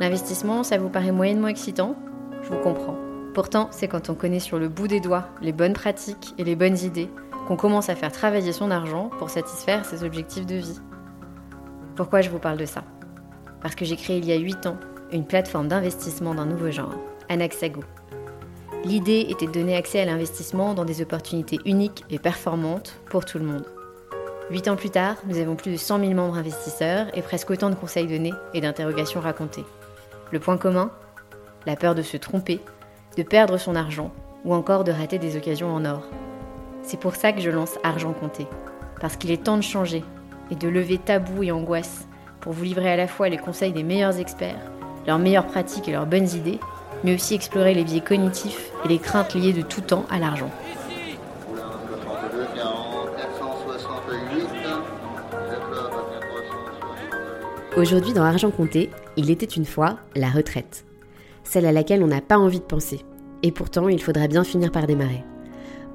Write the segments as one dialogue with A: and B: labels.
A: L'investissement, ça vous paraît moyennement excitant? Je vous comprends. Pourtant, c'est quand on connaît sur le bout des doigts les bonnes pratiques et les bonnes idées qu'on commence à faire travailler son argent pour satisfaire ses objectifs de vie. Pourquoi je vous parle de ça? Parce que j'ai créé il y a 8 ans une plateforme d'investissement d'un nouveau genre, Anaxago. L'idée était de donner accès à l'investissement dans des opportunités uniques et performantes pour tout le monde. Huit ans plus tard, nous avons plus de 100 000 membres investisseurs et presque autant de conseils donnés et d'interrogations racontées. Le point commun La peur de se tromper, de perdre son argent ou encore de rater des occasions en or. C'est pour ça que je lance Argent Compté, parce qu'il est temps de changer et de lever tabous et angoisses pour vous livrer à la fois les conseils des meilleurs experts, leurs meilleures pratiques et leurs bonnes idées, mais aussi explorer les biais cognitifs et les craintes liées de tout temps à l'argent. Aujourd'hui dans Argent Compté, il était une fois la retraite. Celle à laquelle on n'a pas envie de penser. Et pourtant, il faudra bien finir par démarrer.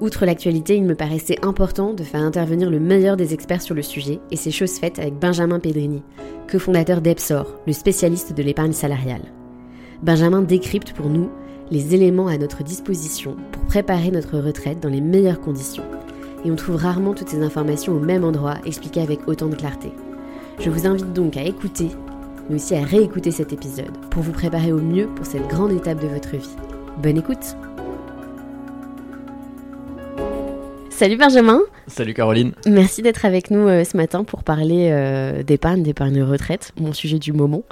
A: Outre l'actualité, il me paraissait important de faire intervenir le meilleur des experts sur le sujet, et c'est chose faite avec Benjamin Pedrini, cofondateur d'Epsor, le spécialiste de l'épargne salariale. Benjamin décrypte pour nous les éléments à notre disposition pour préparer notre retraite dans les meilleures conditions. Et on trouve rarement toutes ces informations au même endroit, expliquées avec autant de clarté. Je vous invite donc à écouter, mais aussi à réécouter cet épisode pour vous préparer au mieux pour cette grande étape de votre vie. Bonne écoute Salut Benjamin
B: Salut Caroline
A: Merci d'être avec nous euh, ce matin pour parler euh, d'épargne, d'épargne retraite, mon sujet du moment.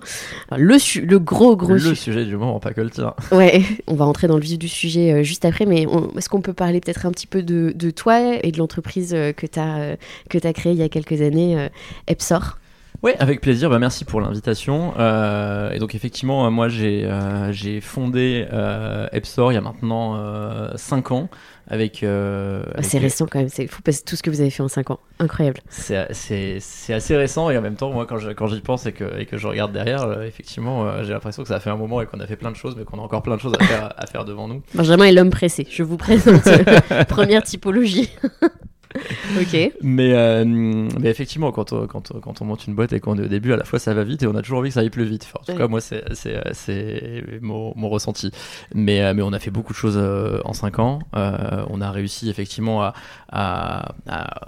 A: le, le gros gros
B: Le sujet du moment, pas que le tien.
A: Ouais, on va rentrer dans le vif du sujet euh, juste après, mais est-ce qu'on peut parler peut-être un petit peu de, de toi et de l'entreprise que tu as créée il y a quelques années, Epsor?
B: Oui, avec plaisir. Bah, merci pour l'invitation. Euh, et donc effectivement, moi j'ai euh, j'ai fondé euh, Epsor il y a maintenant 5 ans. Avec,
A: ah, c'est récent quand même, c'est fou parce que tout ce que vous avez fait en 5 ans, incroyable.
B: C'est assez récent et en même temps, moi quand j'y quand pense et que, et que je regarde derrière, effectivement, j'ai l'impression que ça a fait un moment et qu'on a fait plein de choses, mais qu'on a encore plein de choses à faire, à faire devant nous.
A: Benjamin est l'homme pressé, je vous présente première typologie. ok.
B: Mais, euh, mais effectivement, quand on, quand, quand, on monte une boîte et qu'on est au début, à la fois ça va vite et on a toujours envie que ça aille plus vite. en tout cas, moi, c'est mon, mon, ressenti. Mais, euh, mais on a fait beaucoup de choses euh, en 5 ans. on a réussi effectivement à, à,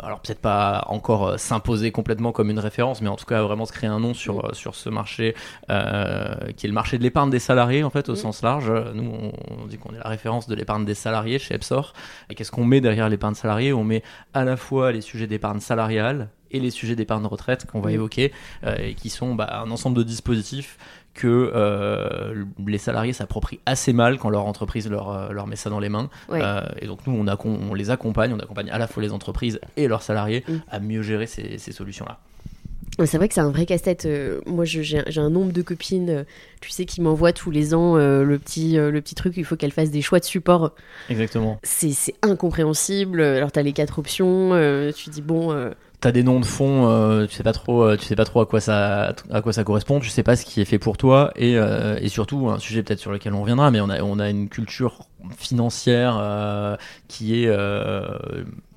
B: alors peut-être pas encore s'imposer complètement comme une référence, mais en tout cas vraiment se créer un nom sur, mm. sur ce marché qui est le marché de l'épargne des salariés en fait au mm. sens large. Nous, on, dit qu'on est la référence de l'épargne des salariés chez Epsor. Et qu'est-ce qu'on met derrière l'épargne salariée? On met à la fois les sujets d'épargne salariale et les sujets d'épargne retraite qu'on va évoquer, euh, et qui sont bah, un ensemble de dispositifs que euh, les salariés s'approprient assez mal quand leur entreprise leur, euh, leur met ça dans les mains. et donc nous, on, les accompagne, on accompagne à la fois les entreprises et leurs salariés à mieux gérer ces, ces solutions-là.
A: C'est vrai que c'est un vrai casse-tête. moi, j'ai un nombre de copines, tu sais, qui m'envoient tous les ans le, petit, le petit truc, il faut qu'elles fassent des choix de support.
B: Exactement.
A: C'est incompréhensible. Alors, tu as les quatre options, tu dis, bon
B: t'as des noms de fonds, euh, tu sais pas trop, euh, tu sais pas trop à quoi ça, à quoi ça correspond, tu sais pas ce qui est fait pour toi, et, euh, et surtout un sujet peut-être sur lequel on reviendra, mais on a, on a une culture financière euh, qui est euh,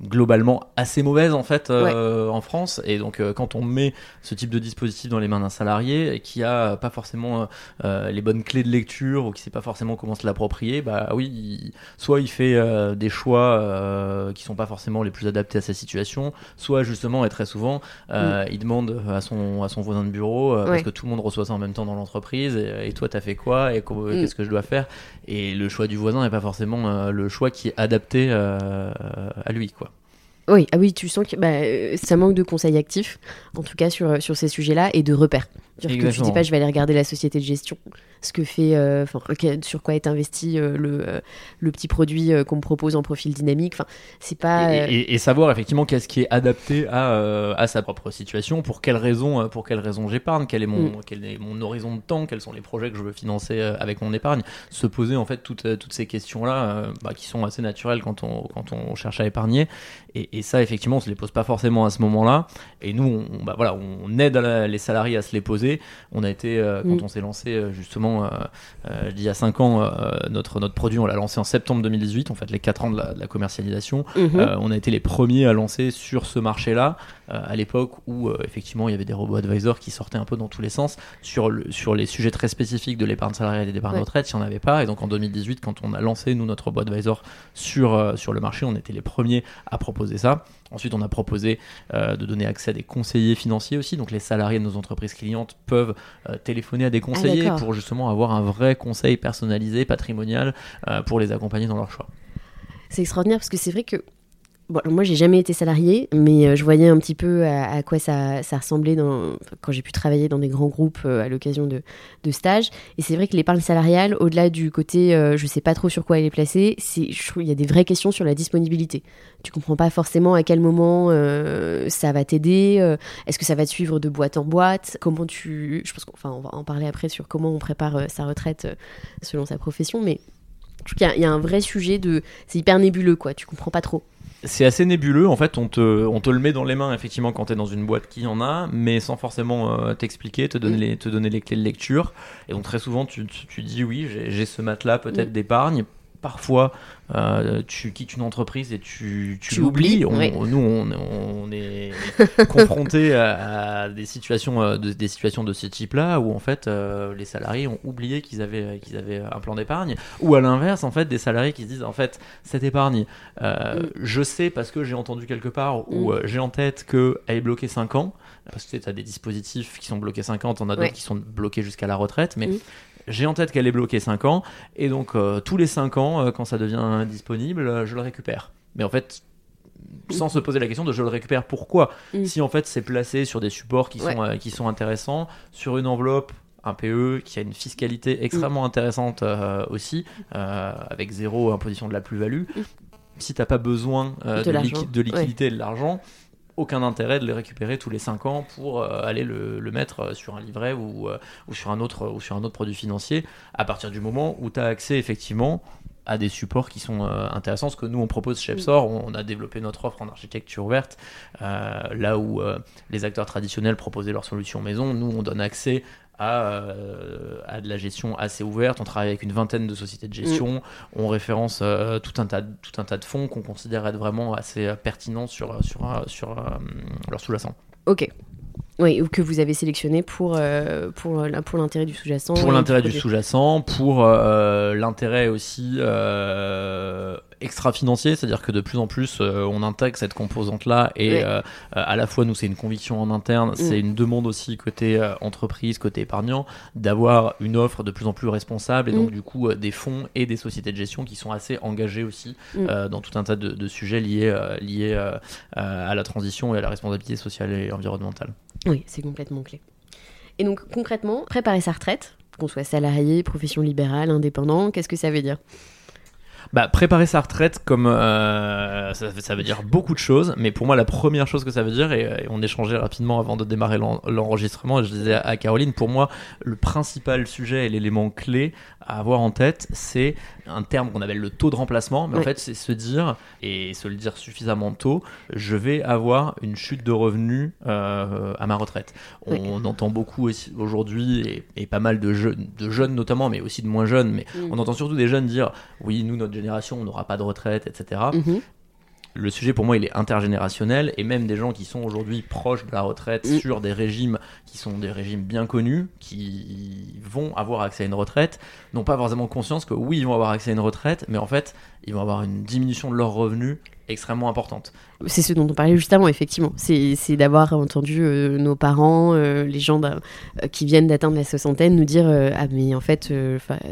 B: globalement assez mauvaise en fait euh, en France et donc quand on met ce type de dispositif dans les mains d'un salarié qui a pas forcément les bonnes clés de lecture ou qui sait pas forcément comment se l'approprier bah oui soit il fait des choix qui sont pas forcément les plus adaptés à sa situation soit justement et très souvent mm. il demande à son à son voisin de bureau parce que tout le monde reçoit ça en même temps dans l'entreprise et, et, toi t'as fait quoi et mm. qu'est-ce que je dois faire? Et le choix du voisin est pas forcément euh, le choix qui est adapté euh, à lui, quoi.
A: Oui, ah oui, tu sens que bah, ça manque de conseils actifs, en tout cas sur, sur ces sujets-là, et de repères.
C: Tu dis pas, je vais aller regarder la société de gestion, ce que fait, euh, sur quoi est investi euh, le, euh, le petit produit qu'on me propose en profil dynamique. Enfin, c'est pas.
B: Et, savoir effectivement qu'est-ce qui est adapté à, à sa propre situation, pour quelles raisons, pour quelles raisons j'épargne, quel est mon, mm. quel est mon horizon de temps, quels sont les projets que je veux financer avec mon épargne. Se poser en fait toutes, toutes ces questions-là, bah, qui sont assez naturelles quand on, quand on cherche à épargner. Et, ça, effectivement, on se les pose pas forcément à ce moment-là. Et nous, on, bah, voilà, on aide les salariés à se les poser on a été, euh, quand mm. on s'est lancé euh, justement, euh, il y a 5 ans, notre, notre produit, on l'a lancé en septembre 2018, en fait les 4 ans de la, commercialisation. Mm-hmm. on a été les premiers à lancer sur ce marché-là, à l'époque où effectivement il y avait des robots advisors qui sortaient un peu dans tous les sens sur, le, sur les sujets très spécifiques de l'épargne salariale et de l'épargne retraite, il n'y en avait pas. Et donc en 2018, quand on a lancé nous notre robot advisor sur, sur le marché, on était les premiers à proposer ça. Ensuite, on a proposé euh, de donner accès à des conseillers financiers aussi. Donc, les salariés de nos entreprises clientes peuvent euh, téléphoner à des conseillers ah, pour justement avoir un vrai conseil personnalisé, patrimonial, euh, pour les accompagner dans leur choix.
C: C'est extraordinaire parce que c'est vrai que Bon, moi, j'ai jamais été salarié, mais euh, je voyais un petit peu à, quoi ça, ressemblait quand j'ai pu travailler dans des grands groupes euh, à l'occasion de, stages. Et c'est vrai que l'épargne salariale, au-delà du côté euh, je sais pas trop sur quoi elle est placée, il y a des vraies questions sur la disponibilité. Tu comprends pas forcément à quel moment ça va t'aider. Est-ce que ça va te suivre de boîte en boîte? Comment tu. Je pense qu'on on va en parler après sur comment on prépare sa retraite selon sa profession, mais qu'il y, a un vrai sujet de. C'est hyper nébuleux, quoi. Tu comprends pas trop
B: c'est assez nébuleux. En fait, on te, on te le met dans les mains, effectivement, quand tu es dans une boîte qui en a, mais sans forcément euh, t'expliquer, te, donner les, te donner les clés de lecture. Et donc, très souvent, tu, tu, dis oui, j'ai ce matelas peut-être mm. d'épargne. Parfois, euh, tu quittes une entreprise et tu, tu, l'oublies. Nous, on, est confronté à, des, situations, euh, de, des situations de ce type-là où en fait euh, les salariés ont oublié qu'ils avaient, qu'ils avaient un plan d'épargne. Ou à l'inverse, en fait, des salariés qui se disent en fait, cette épargne, mm. je sais parce que j'ai entendu quelque part ou mm. j'ai en tête qu'elle est bloquée 5 ans. Parce que tu as des dispositifs qui sont bloqués 5 ans, tu en as d'autres qui sont bloqués jusqu'à la retraite. Mais. Mm j'ai en tête qu'elle est bloquée 5 ans, et donc euh, tous les 5 ans, euh, quand ça devient disponible, euh, je le récupère. Mais en fait, sans se poser la question de je le récupère pourquoi mm. Si en fait c'est placé sur des supports qui, sont, qui sont intéressants, sur une enveloppe un PE qui a une fiscalité extrêmement mm. intéressante aussi, avec zéro imposition de la plus-value. Mm. Si t'as pas besoin de, de, liquidité et de l'argent, aucun intérêt de les récupérer tous les 5 ans pour euh, aller le, mettre euh, sur un livret ou, euh, ou, sur un autre, ou sur un autre produit financier, à partir du moment où tu as accès effectivement à des supports qui sont intéressants. Ce que nous, on propose chez Epsor, on, a développé notre offre en architecture ouverte, là où les acteurs traditionnels proposaient leurs solutions maison, nous, on donne accès euh, à, de la gestion assez ouverte. On travaille avec une vingtaine de sociétés de gestion. Mm. On référence euh, tout, un tas, tout un tas de fonds qu'on considère être vraiment assez euh, pertinents sur, sur, sur leur sous-jacent.
C: Ok. Oui, ou que vous avez sélectionné pour, pour, pour l'intérêt du sous-jacent.
B: Pour l'intérêt du sous-jacent, pour l'intérêt aussi extra-financier, c'est-à-dire que de plus en plus euh, on intègre cette composante-là et euh, à la fois nous c'est une conviction en interne, mm. c'est une demande aussi côté euh, entreprise, côté épargnant, d'avoir une offre de plus en plus responsable et donc mm. du coup des fonds et des sociétés de gestion qui sont assez engagés aussi mm. dans tout un tas de, sujets liés, liés à la transition et à la responsabilité sociale et environnementale.
C: Oui, c'est complètement clé. Et donc concrètement, préparer sa retraite, qu'on soit salarié, profession libérale, indépendant, qu'est-ce que ça veut dire?
B: Bah, préparer sa retraite, comme euh, ça, veut dire beaucoup de choses, mais pour moi, la première chose que ça veut dire, et, on échangeait rapidement avant de démarrer l'enregistrement, je disais à Caroline, pour moi, le principal sujet et l'élément clé à avoir en tête, c'est un terme qu'on appelle le taux de remplacement, mais en fait, c'est se dire, et se le dire suffisamment tôt, je vais avoir une chute de revenus euh, à ma retraite. On, entend beaucoup aujourd'hui, et, pas mal de, de, jeunes notamment, mais aussi de moins jeunes, mais mm. on entend surtout des jeunes dire, oui, nous, notre génération, on n'aura pas de retraite, etc. Mm-hmm. Le sujet pour moi il est intergénérationnel et même des gens qui sont aujourd'hui proches de la retraite mm. sur des régimes qui sont des régimes bien connus, qui vont avoir accès à une retraite, n'ont pas forcément conscience que oui ils vont avoir accès à une retraite, mais en fait ils vont avoir une diminution de leurs revenus extrêmement importante.
C: C'est ce dont on parlait justement, effectivement. C'est d'avoir entendu euh, nos parents, euh, les gens euh, qui viennent d'atteindre la soixantaine, nous dire Ah, mais en fait,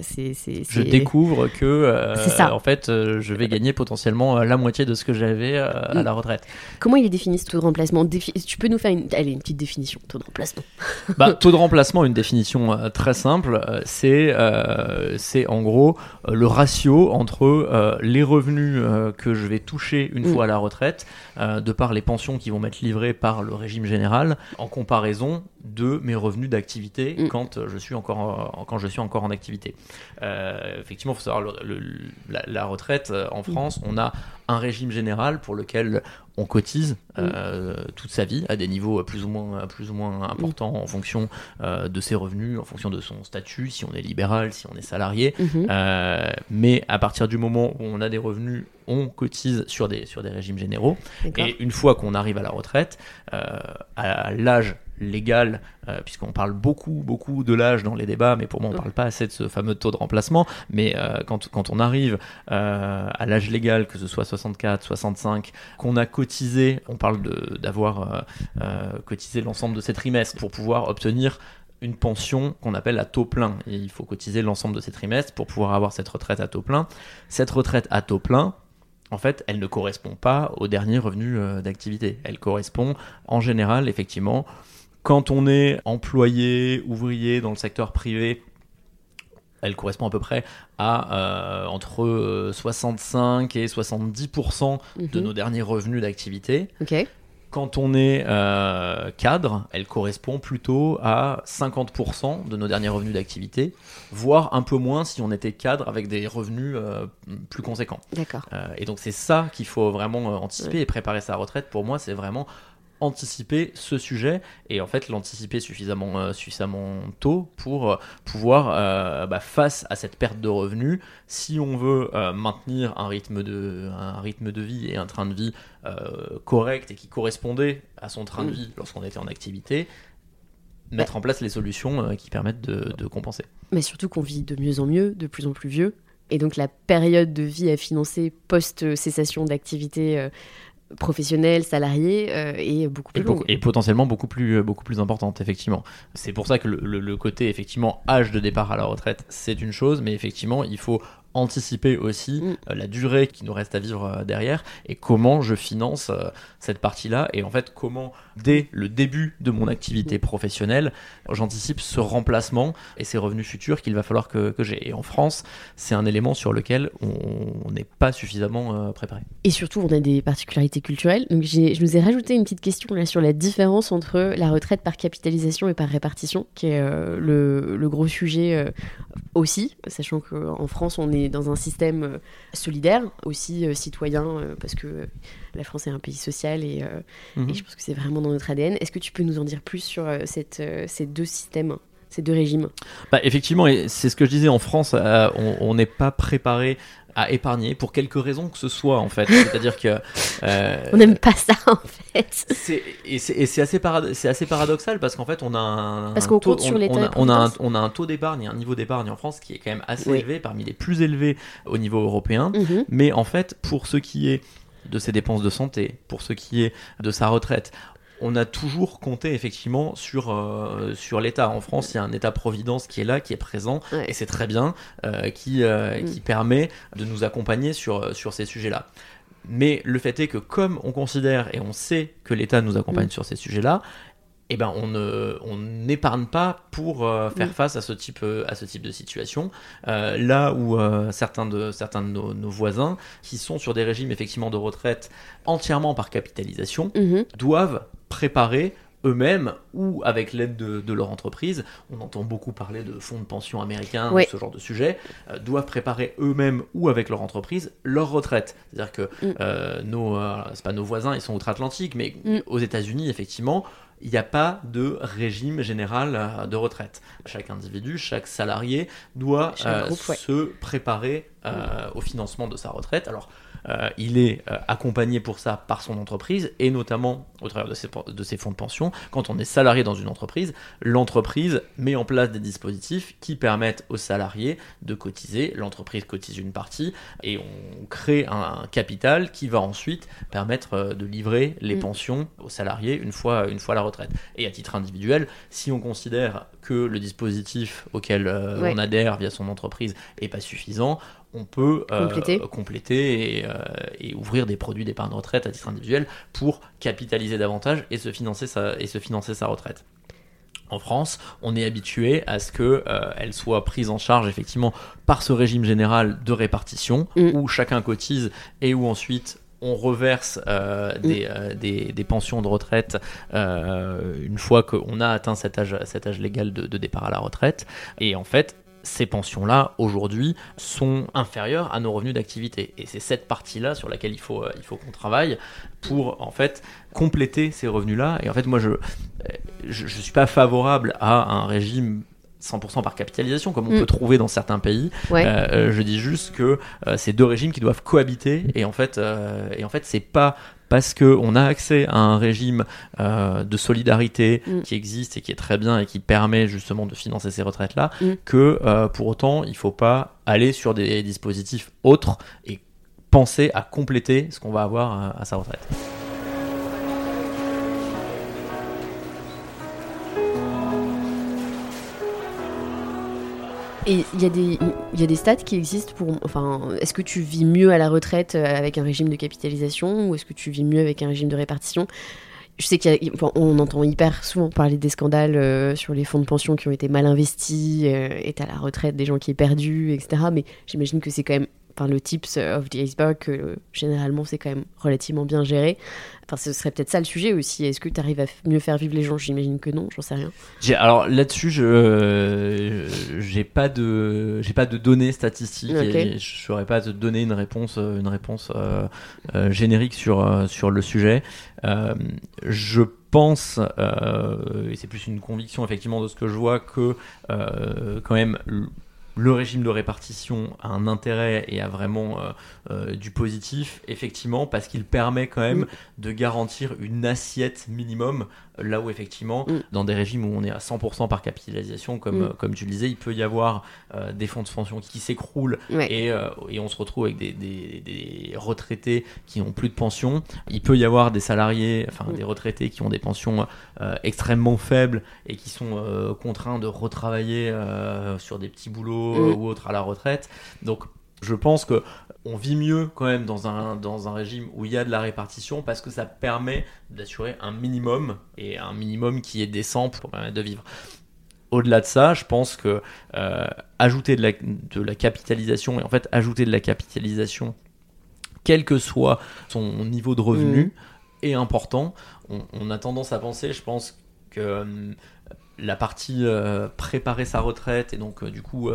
C: c'est.
B: Je découvre que, ça. en fait, je vais gagner potentiellement la moitié de ce que j'avais à mm. la retraite.
C: Comment il est défini ce taux de remplacement? Tu peux nous faire une, allez, une petite définition, taux de remplacement
B: bah, Taux de remplacement, une définition très simple, c'est c'est en gros le ratio entre les revenus que je vais toucher une mm. fois à la retraite euh, de par les pensions qui vont m'être livrées par le régime général, en comparaison de mes revenus d'activité mm. quand, je suis encore, quand je suis encore en activité. Euh, effectivement, il faut savoir, la, retraite euh, en mm. France, on a un régime général pour lequel on cotise mm. toute sa vie à des niveaux plus ou moins, plus ou moins importants en fonction de ses revenus, en fonction de son statut, si on est libéral, si on est salarié. Mm-hmm. mais à partir du moment où on a des revenus, on cotise sur des, sur des régimes généraux. Et une fois qu'on arrive à la retraite, à l'âge légal, euh, puisqu'on parle beaucoup, beaucoup de l'âge dans les débats, mais pour moi, on ne parle pas assez de ce fameux taux de remplacement. Mais euh, quand, quand, on arrive euh, à l'âge légal, que ce soit 64, 65, qu'on a cotisé, on parle d'avoir cotisé l'ensemble de ces trimestres pour pouvoir obtenir une pension qu'on appelle à taux plein. Et il faut cotiser l'ensemble de ces trimestres pour pouvoir avoir cette retraite à taux plein. Cette retraite à taux plein, en fait, elle ne correspond pas au dernier revenu d'activité. Elle correspond en général, effectivement, quand on est employé, ouvrier dans le secteur privé, elle correspond à peu près à euh, entre 65 et 70% de mhm. nos derniers revenus d'activité. Quand on est euh, cadre, elle correspond plutôt à 50% de nos derniers revenus d'activité, voire un peu moins si on était cadre avec des revenus euh, plus conséquents.
C: D'accord.
B: et donc c'est ça qu'il faut vraiment anticiper et préparer sa retraite. Pour moi, c'est vraiment anticiper ce sujet et en fait l'anticiper suffisamment, euh, suffisamment tôt pour euh, pouvoir, euh, bah, face à cette perte de revenus, si on veut maintenir un rythme, de, un rythme de vie et un train de vie correct et qui correspondait à son train de mm. vie lorsqu'on était en activité, mettre en place les solutions qui permettent de, de compenser.
C: Mais surtout qu'on vit de mieux en mieux, de plus en plus vieux. Et donc la période de vie à financer post-cessation d'activité professionnelle, salariée euh, et beaucoup plus
B: et, et potentiellement beaucoup plus, euh, beaucoup plus importante, effectivement. C'est pour ça que le, le, côté, effectivement, âge de départ à la retraite, c'est une chose, mais effectivement, il faut anticiper aussi mm. euh, la durée qui nous reste à vivre euh, derrière et comment je finance euh, cette partie-là et en fait comment dès le début de mon activité professionnelle j'anticipe ce remplacement et ces revenus futurs qu'il va falloir que, que j'ai. Et en France, c'est un élément sur lequel on n'est pas suffisamment préparé.
C: Et surtout, on a des particularités culturelles. Donc je nous ai rajouté une petite question là sur la différence entre la retraite par capitalisation et par répartition, qui est le, le, gros sujet aussi, sachant qu'en France, on est dans un système euh, solidaire, aussi euh, citoyen, euh, parce que la France est un pays social et, mhm. et je pense que c'est vraiment dans notre ADN. Est-ce que tu peux nous en dire plus sur cette, ces deux systèmes? Ces deux régimes
B: bah, Effectivement, et c'est ce que je disais, en France, on n'est pas préparé à épargner pour quelque raison que ce soit en fait. C'est-à-dire que
C: euh, on n'aime pas ça en fait.
B: et c'est assez, assez paradoxal parce qu'en fait on a un,
C: parce qu'on taux, sur on,
B: on, a, on, a un, on a un taux d'épargne, un niveau d'épargne en France qui est quand même assez élevé, parmi les plus élevés au niveau européen. Mhm. Mais en fait, pour ce qui est de ses dépenses de santé, pour ce qui est de sa retraite, on a toujours compté effectivement sur, euh, sur l'État. En France, il y a un État-providence qui est là, qui est présent, et c'est très bien, euh, qui, euh, mm. qui permet de nous accompagner sur, sur ces sujets-là. Mais le fait est que comme on considère et on sait que l'État nous accompagne mm. sur ces sujets-là, eh ben on n'épargne pas pour faire mm. face à ce type, à ce type de situation. là où certains de, certains de nos, voisins, qui sont sur des régimes effectivement de retraite entièrement par capitalisation, mm-hmm. doivent préparer eux-mêmes ou avec l'aide de, leur entreprise, on entend beaucoup parler de fonds de pension américains, ce genre de sujet, euh, doivent préparer eux-mêmes ou avec leur entreprise leur retraite. C'est-à-dire que mm. euh, nos, euh, c'est pas nos voisins, ils sont outre-Atlantique, mais mm. aux États-Unis, effectivement, il n'y a pas de régime général de retraite. Chaque individu, chaque salarié doit se préparer mm. au financement de sa retraite. Alors, il est accompagné pour ça par son entreprise et notamment au travers de ses, de ses fonds de pension. Quand on est salarié dans une entreprise, l'entreprise met en place des dispositifs qui permettent aux salariés de cotiser. L'entreprise cotise une partie et on crée un, capital qui va ensuite permettre de livrer les mm. pensions aux salariés une fois, une fois la retraite. Et à titre individuel, si on considère que le dispositif auquel on adhère via son entreprise est pas suffisant, on peut euh, compléter, euh, et, ouvrir des produits d'épargne retraite à titre individuel pour capitaliser davantage et se financer sa, et se financer sa retraite. En France, on est habitué à ce qu'elle euh, soit prise en charge effectivement par ce régime général de répartition mm. où chacun cotise et où ensuite on reverse mm. des, des, pensions de retraite une fois qu'on a atteint cet âge, cet âge légal de, de, départ à la retraite. Et en fait, ces pensions-là, aujourd'hui, sont inférieures à nos revenus d'activité. Et c'est cette partie-là sur laquelle il faut, euh, il faut qu'on travaille pour, en fait, compléter ces revenus-là. Et en fait, moi, je ne je, suis pas favorable à un régime 100% par capitalisation, comme on mm. peut trouver dans certains pays. Euh, euh, je dis juste que c'est deux régimes qui doivent cohabiter, et en fait, et en fait, c'est pas parce qu'on a accès à un régime euh, de solidarité mm. qui existe et qui est très bien et qui permet justement de financer ces retraites-là, mm. que euh, pour autant, il ne faut pas aller sur des dispositifs autres et penser à compléter ce qu'on va avoir à sa retraite.
C: Et il y, a des, y a des stats qui existent pour. Enfin, est-ce que tu vis mieux à la retraite euh, avec un régime de capitalisation ou est-ce que tu vis mieux avec un régime de répartition? Je sais qu'on entend hyper souvent parler des scandales euh, sur les fonds de pension qui ont été mal investis, euh, et à la retraite des gens qui est perdu, etc. Mais j'imagine que c'est quand même le tips of the iceberg, que généralement c'est quand même relativement bien géré. Enfin, ce serait peut-être ça le sujet aussi. Est-ce que tu arrives à mieux faire vivre les gens? J'imagine que non, j'en sais rien.
B: Alors là-dessus, je j'ai pas de j'ai pas de données statistiques et je saurais pas te donner une réponse une réponse euh, euh, générique sur euh, sur le sujet. je pense, et c'est plus une conviction effectivement de ce que je vois, que quand même le régime de répartition a un intérêt et a vraiment euh, euh, du positif, effectivement, parce qu'il permet quand même de garantir une assiette minimum Là où effectivement, mm. dans des régimes où on est à 100% par capitalisation, comme, mm. euh, comme tu le disais, il peut y avoir euh, des fonds de pension qui s'écroulent et, euh, et, on se retrouve avec des, des, retraités qui n'ont plus de pension. Il peut y avoir des salariés, enfin mm. des retraités qui ont des pensions extrêmement faibles et qui sont contraints de retravailler sur des petits boulots ou autres à la retraite. Donc je pense que on vit mieux quand même dans un, dans un régime où il y a de la répartition parce que ça permet d'assurer un minimum et un minimum qui est décent pour permettre de vivre. Au-delà de ça, je pense que euh, ajouter de la, de la capitalisation et en fait ajouter de la capitalisation, quel que soit son niveau de revenu, mmh. est important. On, a tendance à penser, je pense que euh, la partie euh, préparer sa retraite et donc du coup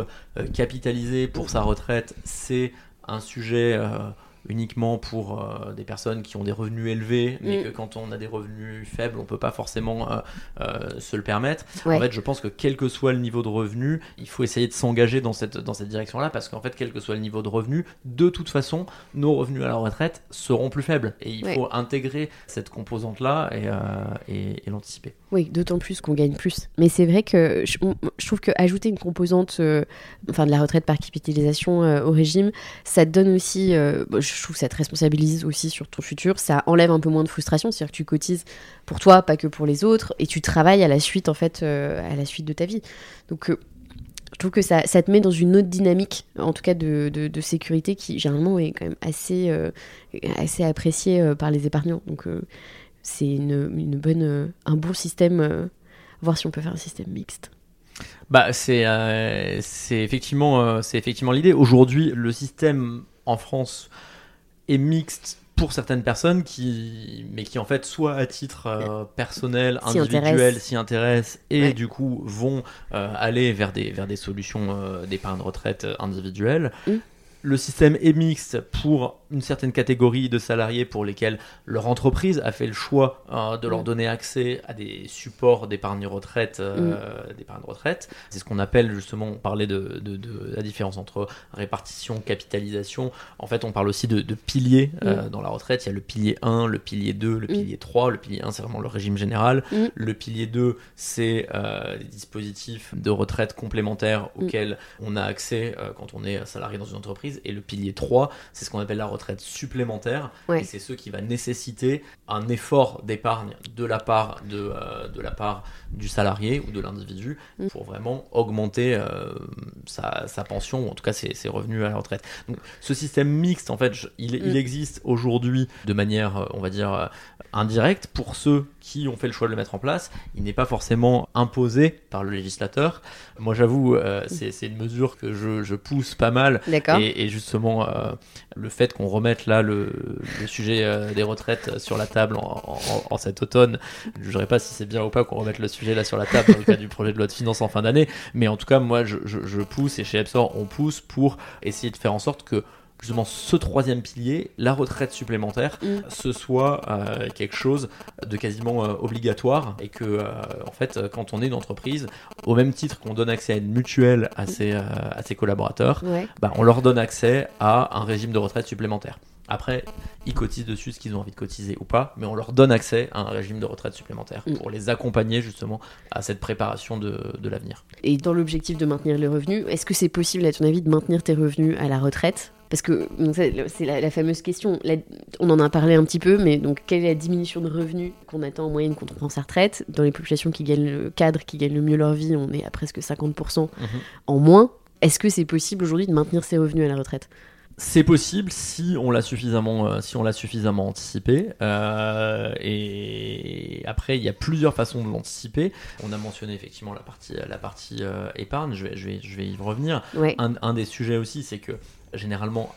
B: capitaliser pour sa retraite, c'est un sujet euh, uniquement pour euh, des personnes qui ont des revenus élevés, mais mm. que quand on a des revenus faibles, on peut pas forcément euh, se le permettre. En fait, je pense que quel que soit le niveau de revenu, il faut essayer de s'engager dans cette, dans cette direction-là, parce qu'en fait, quel que soit le niveau de revenu, de toute façon, nos revenus à la retraite seront plus faibles. Et il faut intégrer cette composante-là et, et l'anticiper.
C: Oui, d'autant plus qu'on gagne plus. Mais c'est vrai que je, trouve qu'ajouter une composante euh, enfin de la retraite par capitalisation euh, au régime, ça donne aussi, euh, je trouve que ça te responsabilise aussi sur ton futur, ça enlève un peu moins de frustration, c'est-à-dire que tu cotises pour toi, pas que pour les autres, et tu travailles à la suite en fait, à la suite de ta vie. Donc je trouve que ça, ça, te met dans une autre dynamique, en tout cas de, sécurité, qui généralement est quand même assez, assez appréciée par les épargnants. Donc c'est une, bonne, euh, un bon système. Euh, voir si on peut faire un système mixte.
B: Bah, c'est euh, effectivement, c'est effectivement l'idée. Aujourd'hui, le système en France est mixte pour certaines personnes qui, mais qui en fait soit à titre personnel, individuel, s'y intéressent et du coup vont aller vers des, vers des solutions d'épargne retraite individuelle. Mmh. Le système est mixte pour une certaine catégorie de salariés pour lesquels leur entreprise a fait le choix euh, de leur
C: Mm.
B: donner accès à des supports d'épargne retraite, euh, d'épargne retraite. C'est ce qu'on appelle justement, on parlait de, de- de la différence entre répartition, capitalisation. En fait, on parle aussi de, de piliers euh, dans la retraite. Il y a le pilier 1, le pilier 2, le pilier 3. Le pilier 1, c'est vraiment le régime général.
C: Mm.
B: Le pilier 2, c'est euh, les dispositifs de retraite complémentaires
C: Mm.
B: auxquels on a accès euh, quand on est salarié dans une entreprise. Et le pilier 3, c'est ce qu'on appelle la retraite supplémentaire.
C: Ouais.
B: Et c'est ce qui va nécessiter un effort d'épargne de la part de, euh, de la part du salarié ou de l'individu
C: Mm.
B: pour vraiment augmenter euh, sa, sa pension ou en tout cas ses, ses revenus à la retraite. Donc ce système mixte, en fait, je- il, il
C: Mm.
B: existe aujourd'hui de manière, euh, on va dire, indirecte pour ceux qui ont fait le choix de le mettre en place. Il n'est pas forcément imposé par le législateur. Moi, j'avoue, euh, c'est une mesure que je, je pousse pas mal. Et, et justement, euh, le fait qu'on remette là le, le sujet euh, des retraites sur la table en, en- en cet automne, je ne saurais pas si c'est bien ou pas qu'on remette le sujet là sur la table dans le cadre du projet de loi de finances en fin d'année. Mais en tout cas, moi, je, je- je pousse et chez Epsor, on pousse pour essayer de faire en sorte que justement ce troisième pilier, la retraite supplémentaire,
C: Mm.
B: ce soit euh, quelque chose de quasiment euh, obligatoire et que euh, en fait quand on est une entreprise, au même titre qu'on donne accès à une mutuelle à ses, euh, à ses collaborateurs,
C: Ouais.
B: bah, on leur donne accès à un régime de retraite supplémentaire. Après, ils cotisent dessus ce qu'ils ont envie de cotiser ou pas, mais on leur donne accès à un régime de retraite supplémentaire
C: Mm.
B: pour les accompagner justement à cette préparation de, de l'avenir.
C: Et dans l'objectif de maintenir les revenus, est-ce que c'est possible, à ton avis, de maintenir tes revenus à la retraite? Parce que c'est la, la fameuse question. La- on en a parlé un petit peu, mais donc quelle est la diminution de revenus qu'on attend en moyenne quand on prend sa retraite? Dans les populations qui gagnent le cadre, qui gagnent le mieux leur vie, on est à presque 50% en moins. Est-ce que c'est possible aujourd'hui de maintenir ses revenus à la retraite?
B: C'est possible si on l'a suffisamment, euh, si on l'a suffisamment anticipé. Euh, et après, il y a plusieurs façons de l'anticiper. On a mentionné effectivement la partie, la partie euh, épargne. Je vais, je vais, je vais y revenir.
C: Ouais.
B: Un, un des sujets aussi, c'est que généralement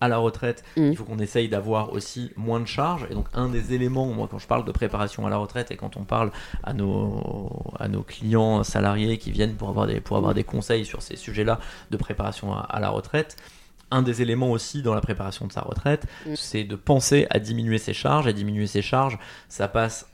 B: à la retraite,
C: Mm.
B: il faut qu'on essaye d'avoir aussi moins de charges. Et donc un des éléments, moi quand je parle de préparation à la retraite et quand on parle à nos, à nos clients salariés qui viennent pour avoir des, pour avoir des conseils sur ces sujets-là de préparation à, à la retraite, un des éléments aussi dans la préparation de sa retraite,
C: Mm.
B: c'est de penser à diminuer ses charges. Et diminuer ses charges, ça passe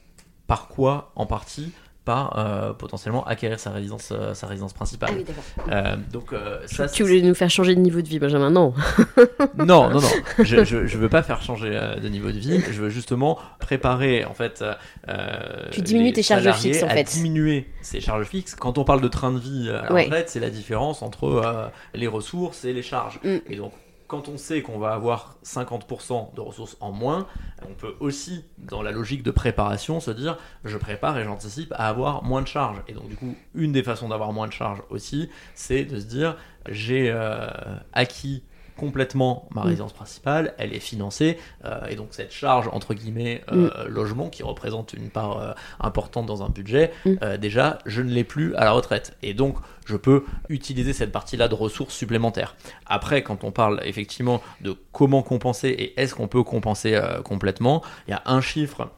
B: par quoi en partie? Par euh, potentiellement acquérir sa résidence, euh, sa résidence principale.
C: Ah oui, d'accord.
B: Euh, donc euh, ça,
C: Tu voulais nous faire changer de niveau de vie, Benjamin Non.
B: non, non, non. Je, je, je veux pas faire changer euh, de niveau de vie. Je veux justement préparer, en fait. euh,
C: Tu diminues
B: les
C: tes charges fixes, en fait.
B: diminuer ses charges fixes. Quand on parle de train de vie
C: Ouais.
B: retraite, c'est la différence entre euh, les ressources et les charges.
C: Mm.
B: Et donc, quand on sait qu'on va avoir 50% de ressources en moins, on peut aussi, dans la logique de préparation, se dire je prépare et j'anticipe à avoir moins de charges. Et donc, du coup, une des façons d'avoir moins de charges aussi, c'est de se dire j'ai euh, acquis complètement ma
C: Mm.
B: résidence principale, elle est financée, euh, et donc cette charge, entre guillemets, euh, logement, qui représente une part euh, importante dans un budget,
C: Mm.
B: déjà, je ne l'ai plus à la retraite. Et donc, je peux utiliser cette partie-là de ressources supplémentaires. Après, quand on parle effectivement de comment compenser et est-ce qu'on peut compenser complètement, il y a un chiffre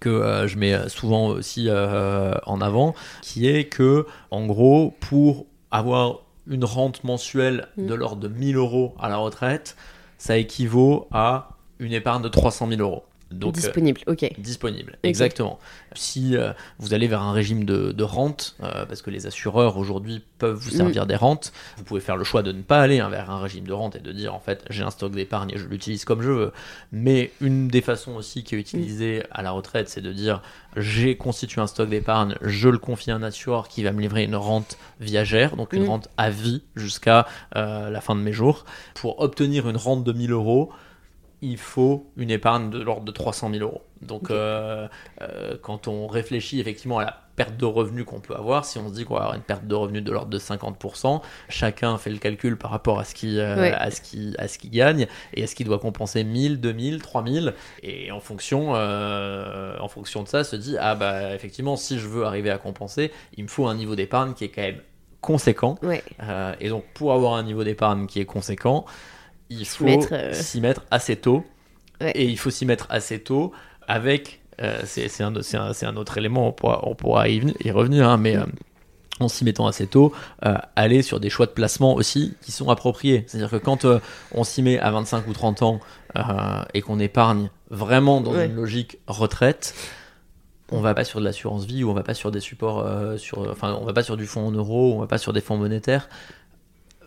B: que euh, je mets souvent aussi euh, en avant, qui est que, en gros, pour avoir une rente mensuelle de
C: Mm.
B: l'ordre de 1000 euros à la retraite, ça équivaut à une épargne de 300 000 euros. Donc, euh,
C: Disponible, ok.
B: Disponible, exactement. Si euh, vous allez vers un régime de, de rente, euh, parce que les assureurs aujourd'hui peuvent vous servir des rentes, vous pouvez faire le choix de ne pas aller hein, vers un régime de rente et de dire en fait j'ai un stock d'épargne et je l'utilise comme je veux. Mais une des façons aussi qui est utilisée à la retraite, c'est de dire j'ai constitué un stock d'épargne, je le confie à un assureur qui va me livrer une rente viagère, donc une
C: Mm.
B: rente à vie jusqu'à la fin de mes jours. Pour obtenir une rente de 1000 euros, il faut une épargne de l'ordre de 300 000 euros. Donc, euh, euh, quand on réfléchit effectivement à la perte de revenus qu'on peut avoir, si on se dit qu'on va avoir une perte de revenus de l'ordre de 50%, chacun fait le calcul par rapport à ce qu'il euh,
C: Ouais.
B: à ce qu'il à ce qu'il gagne et à ce qu'il doit compenser 1000, 2000, 3000 et en fonction euh, en fonction de ça se dit ah bah effectivement si je veux arriver à compenser, il me faut un niveau d'épargne qui est quand même conséquent
C: Ouais.
B: euh, et donc, pour avoir un niveau d'épargne qui est conséquent, il faut
C: mettre, euh.
B: s'y mettre assez tôt.
C: Ouais.
B: Et il faut s'y mettre assez tôt avec. euh, c'est c'est un, c'est un- c'est un autre élément, on pourra, on pourra y, y revenir, hein, mais
C: Mm.
B: euh, en s'y mettant assez tôt, aller sur des choix de placement aussi qui sont appropriés. C'est-à-dire que quand on s'y met à 25 ou 30 ans et qu'on épargne vraiment dans une logique retraite, on va pas sur de l'assurance vie ou on va pas sur des supports sur enfin on va pas sur du fonds en euros on va pas sur des fonds monétaires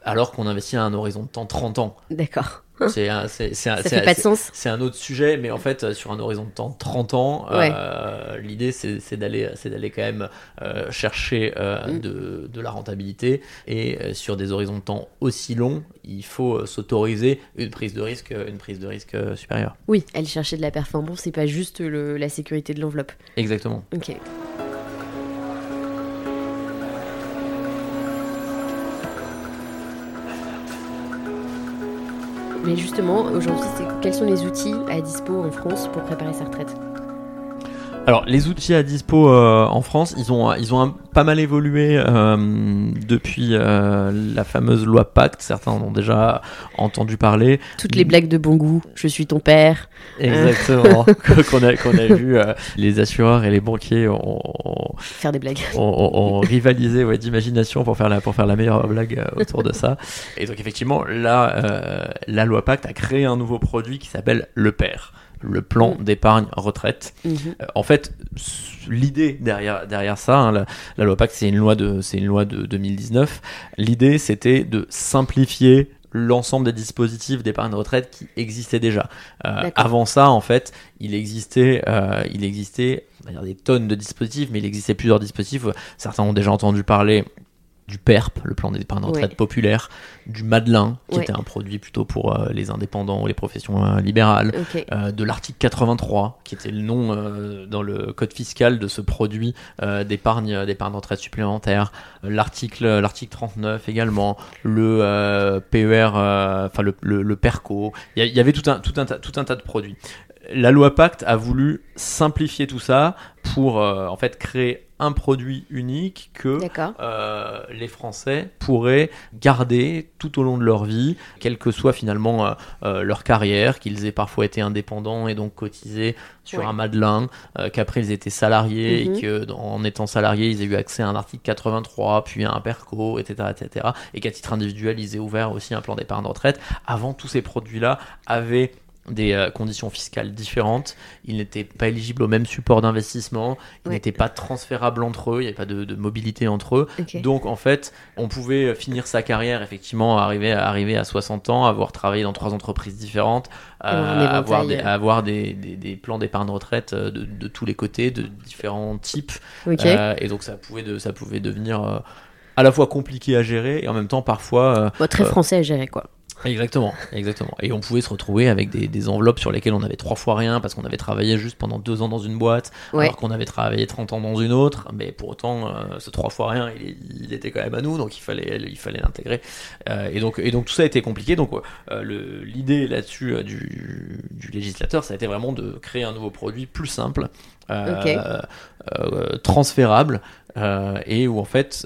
B: alors qu'on investit à un horizon de temps 30 ans.
C: D'accord.
B: C'est un, c'est,
C: pas de sens.
B: C'est un autre sujet, mais en fait, euh, sur un horizon de temps 30 ans, euh, l'idée c'est, d'aller, c'est d'aller quand même euh, chercher mm. de, de, la rentabilité. Et sur des horizons de temps aussi longs, il faut s'autoriser une prise de risque, une prise de risque supérieure.
C: Oui, aller chercher de la performance, c'est pas juste le, la sécurité de l'enveloppe.
B: Exactement.
C: Ok. Mais justement, aujourd'hui, quels sont les outils à dispo en France pour préparer sa retraite?
B: Alors, les outils à dispo euh, en France, ils ont, ils ont pas mal évolué euh, depuis euh, la fameuse loi Pacte. Certains en ont déjà entendu parler.
C: Toutes les blagues de bon goût. Je suis ton père.
B: Exactement. qu'on a, qu'on a vu les assureurs et les banquiers ont,
C: faire des blagues.
B: Ont, rivalisé ouais, d'imagination pour faire la pour faire la meilleure blague autour de ça. Et donc effectivement, là, la loi Pacte a créé un nouveau produit qui s'appelle le père le plan d'épargne retraite. Mm-hmm. Euh, en fait, l'idée derrière, derrière ça, hein, la, loi Pacte, c'est une loi de, c'est une loi de 2019. L'idée, c'était de simplifier l'ensemble des dispositifs d'épargne retraite qui existaient déjà. Euh, avant ça, en fait, il existait, euh, il existait des tonnes de dispositifs, mais il existait plusieurs dispositifs. Certains ont déjà entendu parler du PERP, le plan d'épargne retraite populaire, du Madelin, qui était un produit plutôt pour euh, les indépendants ou les professions euh, libérales, euh, de l'article 83, qui était le nom dans le code fiscal de ce produit d'épargne d'épargne retraite supplémentaire, l'article l'article 39 également, le PER, enfin le, le, PERCO, il y, avait tout un, tout, un, tout un tas de produits. La loi Pacte a voulu simplifier tout ça pour en fait créer un produit unique que euh, les Français pourraient garder tout au long de leur vie, quelle que soit finalement euh, euh, leur carrière, qu'ils aient parfois été indépendants et donc cotisés sur un Madelin, qu'après ils étaient salariés et mhm. qu'en étant salariés ils aient eu accès à un article 83, puis à un PERCO, etc. etc. et qu'à titre individuel ils aient ouvert aussi un plan d'épargne de retraite. Avant, tous ces produits-là avaient des euh, conditions fiscales différentes, ils n'étaient pas éligibles au même support d'investissement, ils n'étaient pas transférables entre eux, il n'y avait pas de, mobilité entre eux. Donc en fait, on pouvait finir sa carrière, effectivement, arriver, arriver à 60 ans, avoir travaillé dans trois entreprises différentes, euh, avoir, des, avoir des, des, plans d'épargne retraite euh, de, de, tous les côtés, de différents types. et donc ça pouvait, de, ça pouvait devenir à la fois compliqué à gérer et en même temps parfois...
C: très français à gérer quoi.
B: Exactement, exactement. Et on pouvait se retrouver avec des, des, enveloppes sur lesquelles on avait trois fois rien parce qu'on avait travaillé juste pendant deux ans dans une boîte, alors qu'on avait travaillé 30 ans dans une autre. Mais pour autant, euh, ce trois fois rien, il, était quand même à nous, donc il fallait, il fallait l'intégrer. Euh, et donc, et donc tout ça a été compliqué. Donc euh, l'idée là-dessus du, du, législateur, ça a été vraiment de créer un nouveau produit plus simple, transférable, et où en fait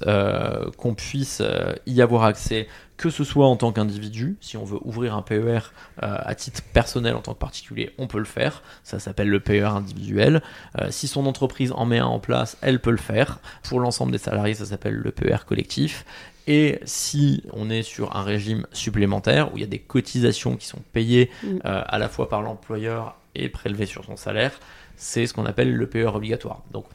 B: qu'on puisse y avoir accès que ce soit en tant qu'individu, si on veut ouvrir un PER euh, à titre personnel en tant que particulier, on peut le faire, ça s'appelle le PER individuel. Euh, si son entreprise en met un en place, elle peut le faire. Pour l'ensemble des salariés, ça s'appelle le PER collectif. Et si on est sur un régime supplémentaire où il y a des cotisations qui sont payées mm. euh, à la fois par l'employeur et prélevées sur son salaire, c'est ce qu'on appelle le PER obligatoire. Donc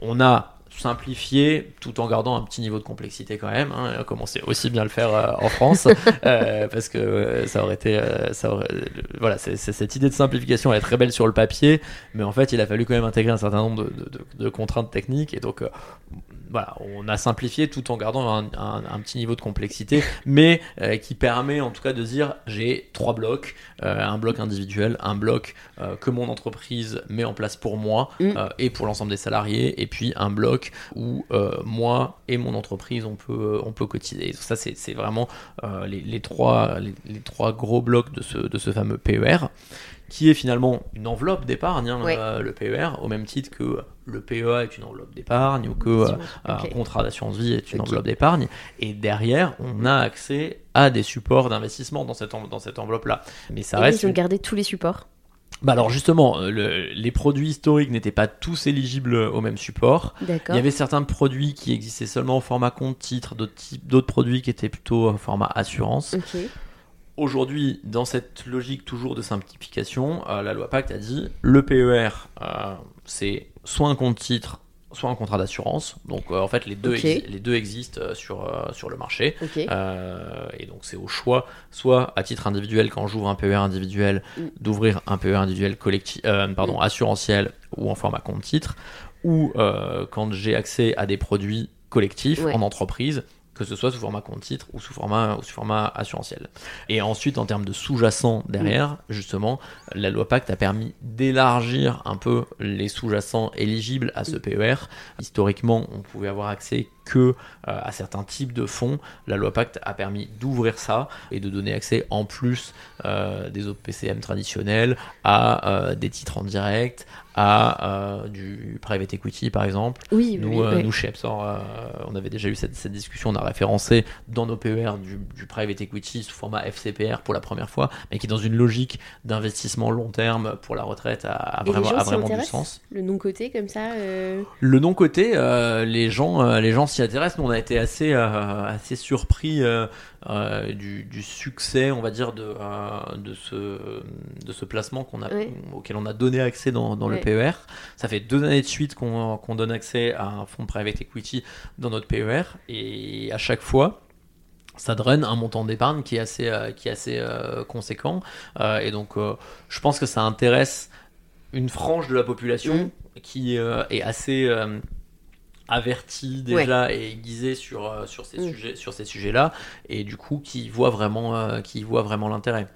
B: on a simplifier tout en gardant un petit niveau de complexité quand même. Hein, commencer aussi bien le faire euh, en France euh, parce que euh, ça aurait été, ça aurait, voilà, c'est, cette idée de simplification elle est très belle sur le papier, mais en fait il a fallu quand même intégrer un certain nombre de, de, de contraintes techniques et donc voilà, on a simplifié tout en gardant un, petit niveau de complexité, mais euh, qui permet en tout cas de dire j'ai trois blocs, euh, un bloc individuel, un bloc euh, que mon entreprise met en place pour moi mm. et pour l'ensemble des salariés, et puis un bloc où moi et mon entreprise on peut, on peut cotiser. Ça c'est vraiment les, trois, les, trois gros blocs de ce, de ce fameux PER qui est finalement une enveloppe d'épargne, hein, euh, le PER, au même titre que le PEA est une enveloppe d'épargne ou que euh, un contrat d'assurance vie est une enveloppe d'épargne. Et derrière, on a accès à des supports d'investissement dans cette, dans cette enveloppe-là.
C: Mais ça reste. Ils ont gardé tous les supports
B: bah alors justement, le, les produits historiques n'étaient pas tous éligibles au même support. Il y avait certains produits qui existaient seulement au format compte titre, d'autres produits qui étaient plutôt au format assurance. Aujourd'hui, dans cette logique toujours de simplification, la loi Pacte a dit le PER, c'est soit un compte titre, soit un contrat d'assurance. Donc euh, en fait les deux, les deux existent euh, sur, euh, sur le marché. et donc c'est au choix, soit à titre individuel quand j'ouvre un PER individuel, mm. d'ouvrir un PER individuel collectif, pardon, mm. assurantiel ou en format compte titre, ou quand j'ai accès à des produits collectifs en entreprise que ce soit sous format compte titre ou sous format, ou sous format assurantiel. Et ensuite, en termes de sous-jacents derrière, justement, la loi Pacte a permis d'élargir un peu les sous-jacents éligibles à ce PER. Historiquement, on pouvait avoir accès que euh, à certains types de fonds. La loi Pacte a permis d'ouvrir ça et de donner accès en plus euh, des autres PCM traditionnels à euh, des titres en direct, à du private equity par exemple.
C: Oui,
B: nous, nous chez Epsor, on avait déjà eu cette, cette, discussion, on a référencé dans nos PER du, du, private equity sous format FCPR pour la première fois, mais qui est dans une logique d'investissement long terme pour la retraite a, vraiment, a vraiment du sens?
C: Le non-côté comme ça
B: Le non-côté, les gens, les gens s'y intéresse. Nous, on a été assez, euh, assez surpris euh, euh, du, succès, on va dire, de, de, ce, de ce placement qu'on a, auquel on a donné accès dans, dans le PER. Ça fait deux années de suite qu'on donne accès à un fonds de private equity dans notre PER. Et à chaque fois, ça draine un montant d'épargne qui est assez, qui est assez conséquent. et donc, je pense que ça intéresse une frange de la population mmh. qui est assez averti déjà et aiguisé sur, euh, sur ces mm. sujets sur ces sujets-là et du coup qui voit vraiment euh, qui voit vraiment l'intérêt.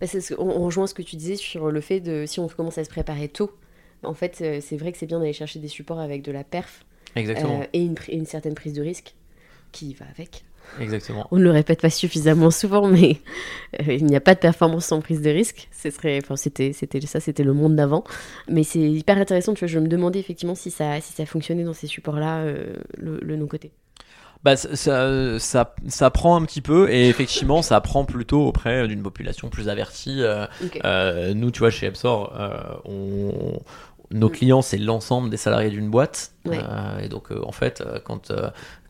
C: Bah, on, rejoint ce que tu disais sur le fait de si on commence à se préparer tôt. En fait, euh, c'est vrai que c'est bien d'aller chercher des supports avec de la perf
B: Exactement.
C: et, une, et une certaine prise de risque qui va avec.
B: Exactement.
C: On ne le répète pas suffisamment souvent, mais euh, il n'y a pas de performance sans prise de risque. Ce serait, enfin, c'était, c'était ça, c'était le monde d'avant. Mais c'est hyper intéressant. Tu vois, je me demandais effectivement si ça, si ça fonctionnait dans ces supports-là, euh, le, non-côté.
B: Bah, ça, ça, ça, prend un petit peu et effectivement ça prend plutôt auprès d'une population plus avertie. Euh, nous, tu vois, chez Epsor, on, nos mm. clients, c'est l'ensemble des salariés d'une boîte. et donc, en fait, quand,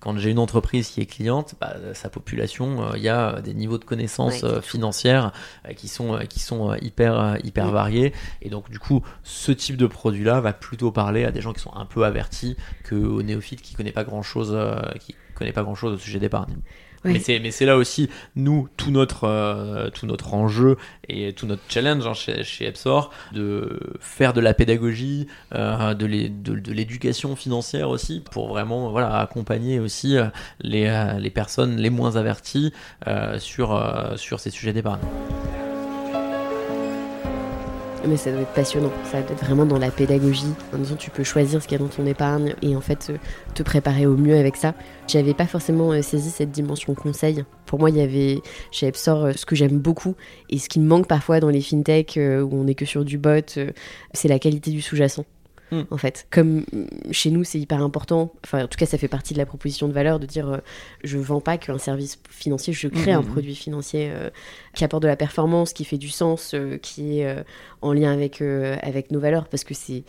B: quand j'ai une entreprise qui est cliente, bah, sa population, euh, il y a des niveaux de connaissances euh, financières euh, qui sont, qui sont hyper, hyper variés. Et donc, du coup, ce type de produit-là va plutôt parler à des gens qui sont un peu avertis qu'aux néophytes qui ne connaissent pas grand-chose qui connaît pas grand-chose au sujet d'épargne. Mais c'est là aussi, nous, tout notre, euh, tout notre enjeu et tout notre challenge hein, chez, chez Epsor, de faire de la pédagogie, euh, de l'éducation financière aussi, pour vraiment voilà, accompagner aussi euh, les, les personnes les moins averties sur, sur ces sujets d'épargne.
C: Mais ça doit être passionnant, ça doit être vraiment dans la pédagogie. En disant, tu peux choisir ce qu'il y a dans ton épargne et en fait euh, te préparer au mieux avec ça. J'avais pas forcément euh, saisi cette dimension conseil. Pour moi, il y avait chez Epsor euh, ce que j'aime beaucoup et ce qui me manque parfois dans les fintechs où on est que sur du bot, c'est la qualité du sous-jacent. Hmm. en fait. Comme chez nous, c'est hyper important, enfin en tout cas ça fait partie de la proposition de valeur de dire euh, je vends pas qu'un service financier, je crée un hmm. produit financier euh, qui apporte de la performance, qui fait du sens, euh, qui est en lien avec, avec nos valeurs, parce que c'est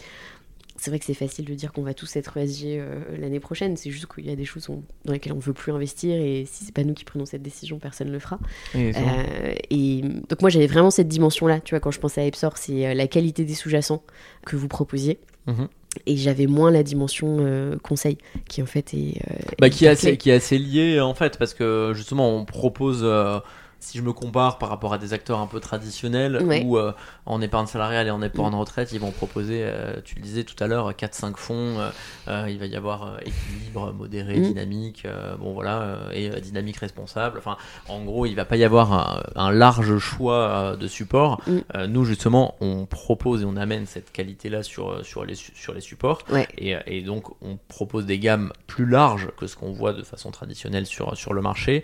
C: c'est vrai que c'est facile de dire qu'on va tous être ESG l'année prochaine. C'est juste qu'il y a des choses dans lesquelles on ne veut plus investir et si c'est pas nous qui prenons cette décision, personne ne le fera. et donc moi j'avais vraiment cette dimension-là. Tu vois, quand je pensais à Epsor, c'est la qualité des sous-jacents que vous proposiez. Mhm. Et j'avais moins la dimension euh, conseil, qui en fait est. Euh,
B: bah, qui, est assez, qui est assez liée en fait, parce que justement on propose. Euh, si je me compare par rapport à des acteurs un peu traditionnels où euh, en épargne salariale et en épargne mm. retraite, ils vont proposer, euh, tu le disais tout à l'heure, 4-5 fonds, euh, il va y avoir équilibre, modéré, mm. dynamique, bon voilà, et dynamique responsable. Enfin, en gros, il va pas y avoir un, large choix de support. Mm. nous, justement, on propose et on amène cette qualité-là sur, sur, les, sur les supports. Et, et, donc, on propose des gammes plus larges que ce qu'on voit de façon traditionnelle sur, sur le marché.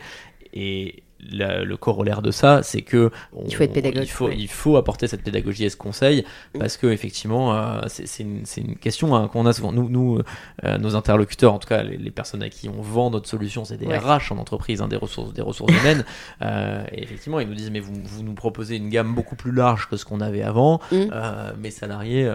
B: Et le corollaire de ça, c'est que
C: il faut être pédagogue.
B: Il faut, apporter cette pédagogie et ce conseil mm. parce que effectivement, euh, c'est une, une, question hein, qu'on a souvent. Nous, nous euh, nos interlocuteurs, en tout cas les, personnes à qui on vend notre solution, c'est des RH en entreprise, hein, des ressources, des ressources humaines. Euh, et effectivement, ils nous disent mais vous, vous, nous proposez une gamme beaucoup plus large que ce qu'on avait avant. Mm. mes salariés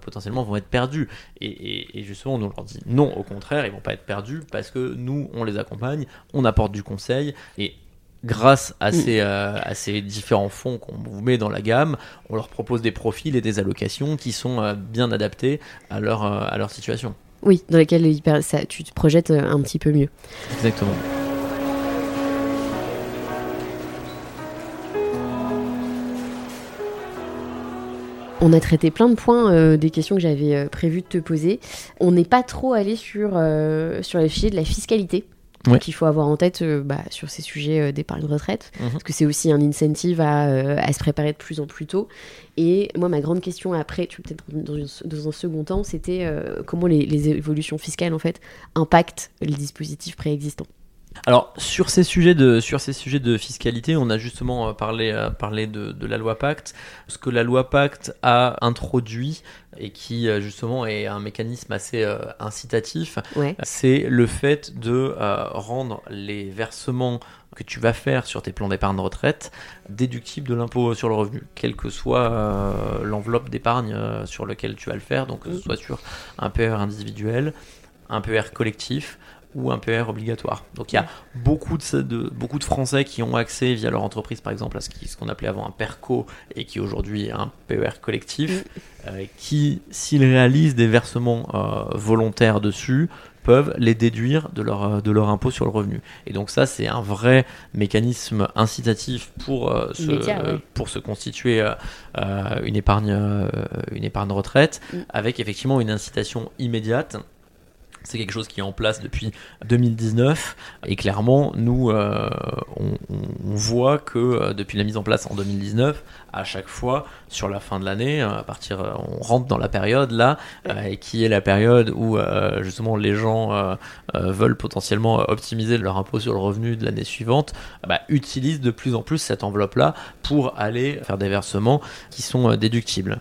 B: potentiellement vont être perdus. Et, et, justement, on leur dit non, au contraire, ils vont pas être perdus parce que nous, on les accompagne, on apporte du conseil et grâce à, mm. ces, euh, à ces différents fonds qu'on vous met dans la gamme, on leur propose des profils et des allocations qui sont euh, bien adaptés à leur, euh, à leur situation.
C: Oui, dans lesquels ça, tu te projettes un petit peu mieux.
B: Exactement.
C: On a traité plein de points des questions que j'avais prévu de te poser. On n'est pas trop allé sur, sur les fichiers de la fiscalité qu'il faut avoir en tête euh, bah, sur ces sujets euh, d'épargne retraite, mhm. parce que c'est aussi un incentive euh, à, se préparer de plus en plus tôt. Et moi, ma grande question après, tu peut-être dans, dans, un second temps, c'était comment les, les, évolutions fiscales en fait impactent les dispositifs préexistants.
B: Alors sur ces sujets de sur ces sujets de fiscalité, on a justement parlé parlé de, de, la loi Pacte. Ce que la loi Pacte a introduit, et qui euh, justement est un mécanisme assez euh, incitatif, c'est le fait de euh, rendre les versements que tu vas faire sur tes plans d'épargne retraite déductibles de l'impôt sur le revenu, quelle que soit l'enveloppe d'épargne sur laquelle tu vas le faire, donc que ce soit sur un PER individuel, un PER collectif, ou un PER obligatoire. Donc il y a beaucoup de, beaucoup de Français qui ont accès via leur entreprise, par exemple, à ce qu'on appelait avant un PERCO et qui aujourd'hui est un PER collectif, euh, qui, s'ils réalisent des versements euh, volontaires dessus, peuvent les déduire de leur, euh, de leur impôt sur le revenu. Et donc ça, c'est un vrai mécanisme incitatif pour, se, pour se constituer une, épargne, une épargne retraite, mm. avec effectivement une incitation immédiate c'est quelque chose qui est en place depuis 2019 et clairement nous euh, on, voit que euh, depuis la mise en place en 2019 à chaque fois sur la fin de l'année euh, à partir on rentre dans la période là et qui est la période où justement les gens veulent potentiellement optimiser leur impôt sur le revenu de l'année suivante bah, utilisent de plus en plus cette enveloppe là pour aller faire des versements qui sont déductibles.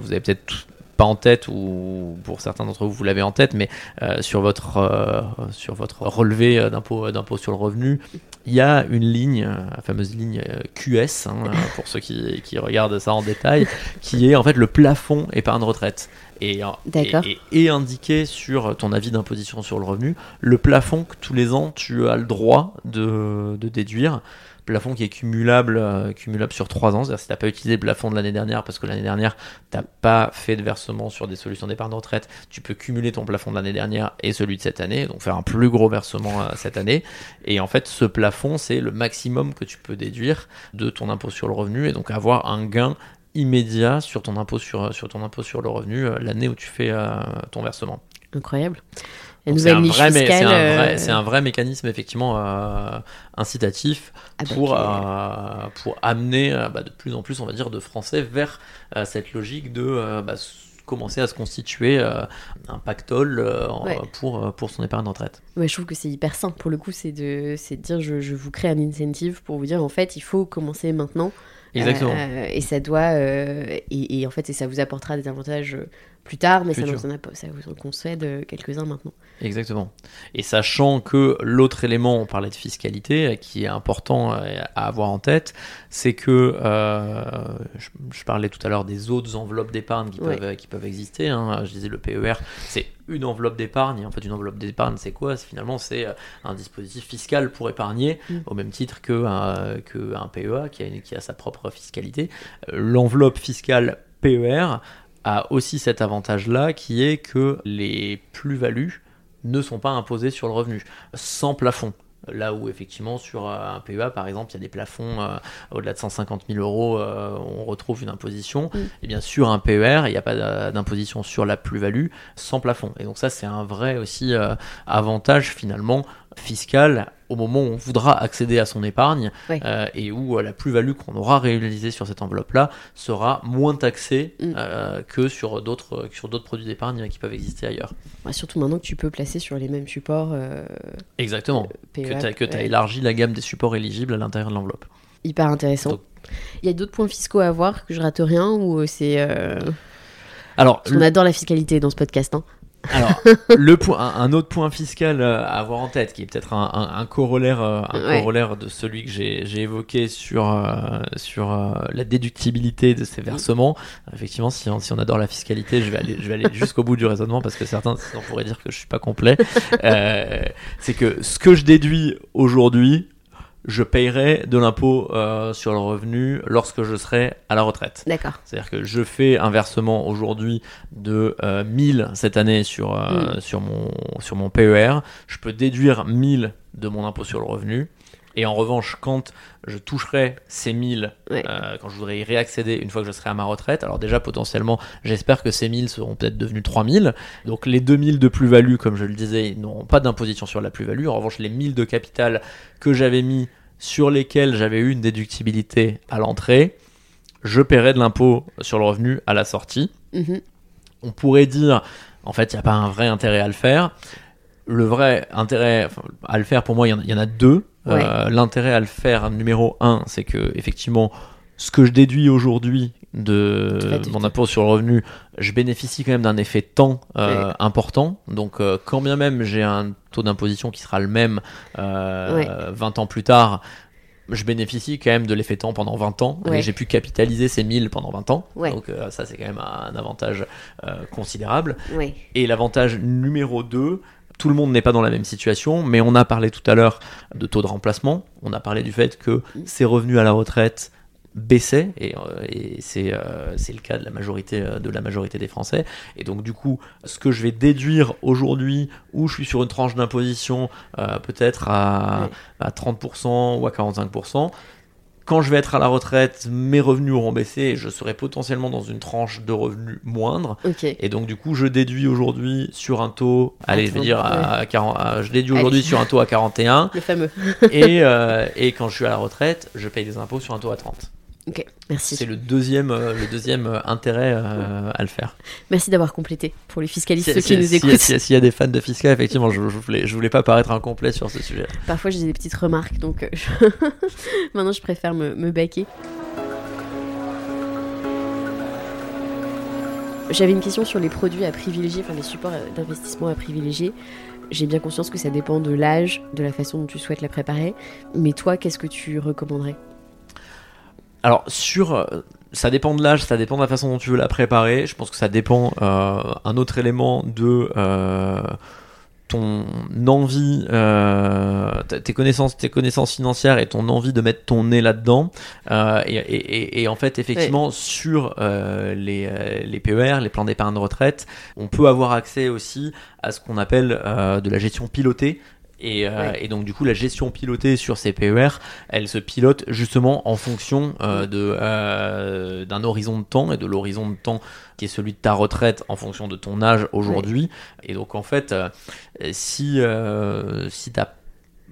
B: Vous avez peut-être en tête ou pour certains d'entre vous vous l'avez en tête, mais euh, sur votre euh, sur votre relevé euh, d'impôt d'impôt sur le revenu, il y a une ligne, la fameuse ligne QS hein, pour ceux qui, qui, regardent ça en détail, qui est en fait le plafond épargne retraite. Et, et, et, indiqué sur ton avis d'imposition sur le revenu le plafond que tous les ans tu as le droit de, de déduire plafond qui est cumulable, euh, sur 3 ans. C'est-à-dire si tu n'as pas utilisé le plafond de l'année dernière parce que l'année dernière, tu n'as pas fait de versement sur des solutions d'épargne retraite, tu peux cumuler ton plafond de l'année dernière et celui de cette année, donc faire un plus gros versement euh, cette année. Et en fait, ce plafond, c'est le maximum que tu peux déduire de ton impôt sur le revenu et donc avoir un gain immédiat sur ton impôt sur, sur, ton impôt sur le revenu euh, l'année où tu fais ton versement.
C: Incroyable.
B: C'est un, vrai, c'est un, vrai mécanisme effectivement euh, incitatif ah bah, pour, euh, pour amener euh, bah, de plus en plus, on va dire, de Français vers cette logique de bah, commencer à se constituer un pactole pour, pour son épargne de retraite.
C: Ouais, je trouve que c'est hyper simple pour le coup, c'est de, de dire je, je, vous crée un incentive pour vous dire en fait il faut commencer maintenant.
B: Exactement.
C: et ça doit et, et, en fait et ça vous apportera des avantages plus tard, mais ça, nous en ça vous concède quelques-uns maintenant.
B: Exactement. Et sachant que l'autre élément, on parlait de fiscalité, qui est important à avoir en tête, c'est que euh, je, parlais tout à l'heure des autres enveloppes d'épargne qui, peuvent, qui peuvent exister. Hein. Je disais le PER, c'est une enveloppe d'épargne. En fait, une enveloppe d'épargne, c'est quoi? Finalement, c'est euh, un dispositif fiscal pour épargner, mm. au même titre qu'un que un PEA qui a, qui a sa propre fiscalité. L'enveloppe fiscale PER a aussi cet avantage-là qui est que les plus-values ne sont pas imposées sur le revenu, sans plafond. Là où effectivement sur un PEA par exemple il y a des plafonds euh, au-delà de 150 000 euros euh, on retrouve une imposition. Et bien sûr un PER il n'y a pas d'imposition sur la plus-value sans plafond. Et donc ça c'est un vrai aussi euh, avantage finalement fiscal au moment où on voudra accéder à son épargne euh, et où euh, la plus-value qu'on aura réalisée sur cette enveloppe-là sera moins taxée
C: Mm.
B: euh, que sur d'autres sur d'autres produits d'épargne qui peuvent exister ailleurs.
C: Ouais, surtout maintenant que tu peux placer sur les mêmes supports. euh,
B: Exactement. Que tu as, élargi la gamme des supports éligibles à l'intérieur de l'enveloppe.
C: Hyper intéressant.
B: Donc-
C: Il y a d'autres points fiscaux à voir que je rate rien ou c'est. euh,
B: Alors,
C: qu'on adore la fiscalité dans ce podcast. Hein.
B: Alors, le point, un, autre point fiscal euh, à avoir en tête, qui est peut-être un, un- un corollaire, euh, un
C: Ouais.
B: corollaire de celui que j'ai j'ai évoqué sur, euh, sur euh, la déductibilité de ces versements. Effectivement, si on, si on adore la fiscalité, je vais aller, je vais aller jusqu'au bout du raisonnement parce que certains sinon, pourraient dire que je suis pas complet. Euh, C'est que ce que je déduis aujourd'hui, je payerai de l'impôt euh, sur le revenu lorsque je serai à la retraite.
C: D'accord.
B: C'est-à-dire que je fais un versement aujourd'hui de euh, 1000 cette année sur, euh, sur, mon, sur mon PER. Je peux déduire 1000 de mon impôt sur le revenu. Et en revanche, quand je toucherai ces 1000,
C: Ouais.
B: euh, quand je voudrais y réaccéder une fois que je serai à ma retraite, alors déjà potentiellement, j'espère que ces 1000 seront peut-être devenus 3000. Donc les 2000 de plus-value, comme je le disais, n'auront pas d'imposition sur la plus-value. En revanche, les 1000 de capital que j'avais mis sur lesquels j'avais eu une déductibilité à l'entrée, je paierai de l'impôt sur le revenu à la sortie.
C: Mhm.
B: On pourrait dire, en fait, il n'y a pas un vrai intérêt à le faire. Le vrai intérêt à le faire, pour moi, il y en a- il y, en a deux.
C: Ouais.
B: Euh, L'intérêt à le faire, numéro un, c'est que, effectivement, ce que je déduis aujourd'hui de mon impôt sur le revenu, je bénéficie quand même d'un effet temps euh,
C: Ouais.
B: important. Donc, euh, quand bien même j'ai un taux d'imposition qui sera le même
C: Ouais.
B: 20 ans plus tard, je bénéficie quand même de l'effet temps pendant 20 ans.
C: Ouais.
B: Et j'ai pu capitaliser ces 1000 pendant 20 ans.
C: Ouais.
B: Donc, euh, ça, c'est quand même un avantage euh, considérable.
C: Ouais.
B: Et l'avantage numéro 2, tout le monde n'est pas dans la même situation, mais on a parlé tout à l'heure de taux de remplacement. On a parlé du fait que ces revenus à la retraite baissaient et, euh, et c'est euh, c'est le cas de la majorité euh, de la majorité des Français et donc du coup ce que je vais déduire aujourd'hui où je suis sur une tranche d'imposition peut-être à 30% ou à 45% quand je vais être à la retraite, mes revenus auront baissé et je serai potentiellement dans une tranche de revenus moindre. Et donc du coup, je déduis aujourd'hui sur un taux, allez, je vais dire à 40, à- je déduis aujourd'hui sur un taux à 41
C: Le fameux.
B: et, euh, et quand je suis à la retraite, je paye des impôts sur un taux à 30.
C: Ok. Merci.
B: C'est le deuxième, euh, le deuxième euh, intérêt euh, à le faire.
C: Merci d'avoir complété pour les fiscalistes
B: Si-
C: qui
B: si-
C: nous écoutent.
B: si- S'il y a des fans de fiscal, effectivement, je, je voulais, je voulais pas paraître incomplet sur ce sujet.
C: Parfois, j'ai des petites remarques, donc je- maintenant, je préfère me, me baquer. J'avais une question sur les produits à privilégier, enfin les supports d'investissement à privilégier. J'ai bien conscience que ça dépend de l'âge, de la façon dont tu souhaites la préparer. Mais toi, qu'est-ce que tu recommanderais?
B: Alors sur, euh, ça dépend de l'âge, ça dépend de la façon dont tu veux la préparer. Je pense que ça dépend. euh, un autre élément de euh, ton envie, euh, tes connaissances, tes connaissances financières et ton envie de mettre ton nez là-dedans. Euh, et, et- et- et en fait, effectivement, sur euh, les, les PER, les plans d'épargne de retraite, on peut avoir accès aussi à ce qu'on appelle euh, de la gestion pilotée. Et, euh, et donc du coup la gestion pilotée sur ces PER, elle se pilote justement en fonction euh, de euh, d'un horizon de temps et de l'horizon de temps qui est celui de ta retraite en fonction de ton âge aujourd'hui. Et donc en fait, si si t'as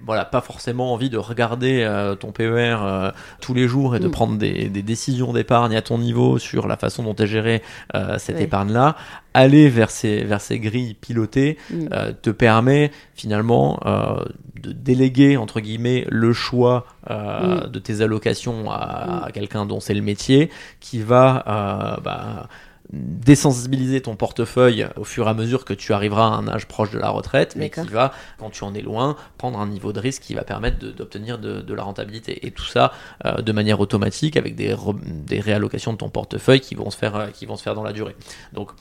B: voilà, pas forcément envie de regarder euh, ton PER euh, tous les jours et de
C: Mm.
B: prendre des, des décisions d'épargne à ton niveau sur la façon dont est gérée euh, cette
C: Ouais.
B: épargne-là, aller vers ces, vers ces grilles pilotées
C: Mm.
B: euh, te permet finalement euh, de déléguer entre guillemets le choix euh,
C: Mm.
B: de tes allocations à, à quelqu'un dont c'est le métier qui va euh, bah, désensibiliser ton portefeuille au fur et à mesure que tu arriveras à un âge proche de la retraite, mais qui va, quand tu en es loin, prendre un niveau de risque qui va permettre d'obtenir de, de la rentabilité. Et tout ça euh, de manière automatique avec des, re- des réallocations de ton portefeuille qui vont se faire, euh, qui vont se faire dans la durée. Donc,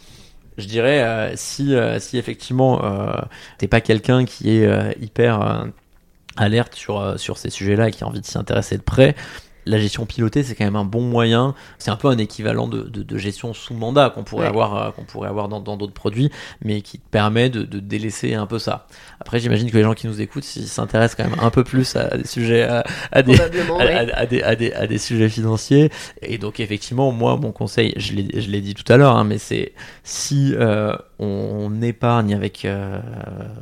B: je dirais, euh, si, si effectivement t'es pas quelqu'un qui est hyper alerte sur, sur ces sujets-là et qui a envie de s'y intéresser de près, la gestion pilotée, c'est quand même un bon moyen. C'est un peu un équivalent de, de- de gestion sous mandat qu'on pourrait
C: Ouais.
B: avoir, euh, qu'on pourrait avoir dans dans d'autres produits, mais qui te permet de, de délaisser un peu ça. Après, j'imagine que les gens qui nous écoutent s'ils s'intéressent quand même un peu plus à des sujets, à, des, sujets financiers. Et donc, effectivement, moi, mon conseil, je l'ai je l'ai dit tout à l'heure, hein, mais c'est si euh, on épargne avec,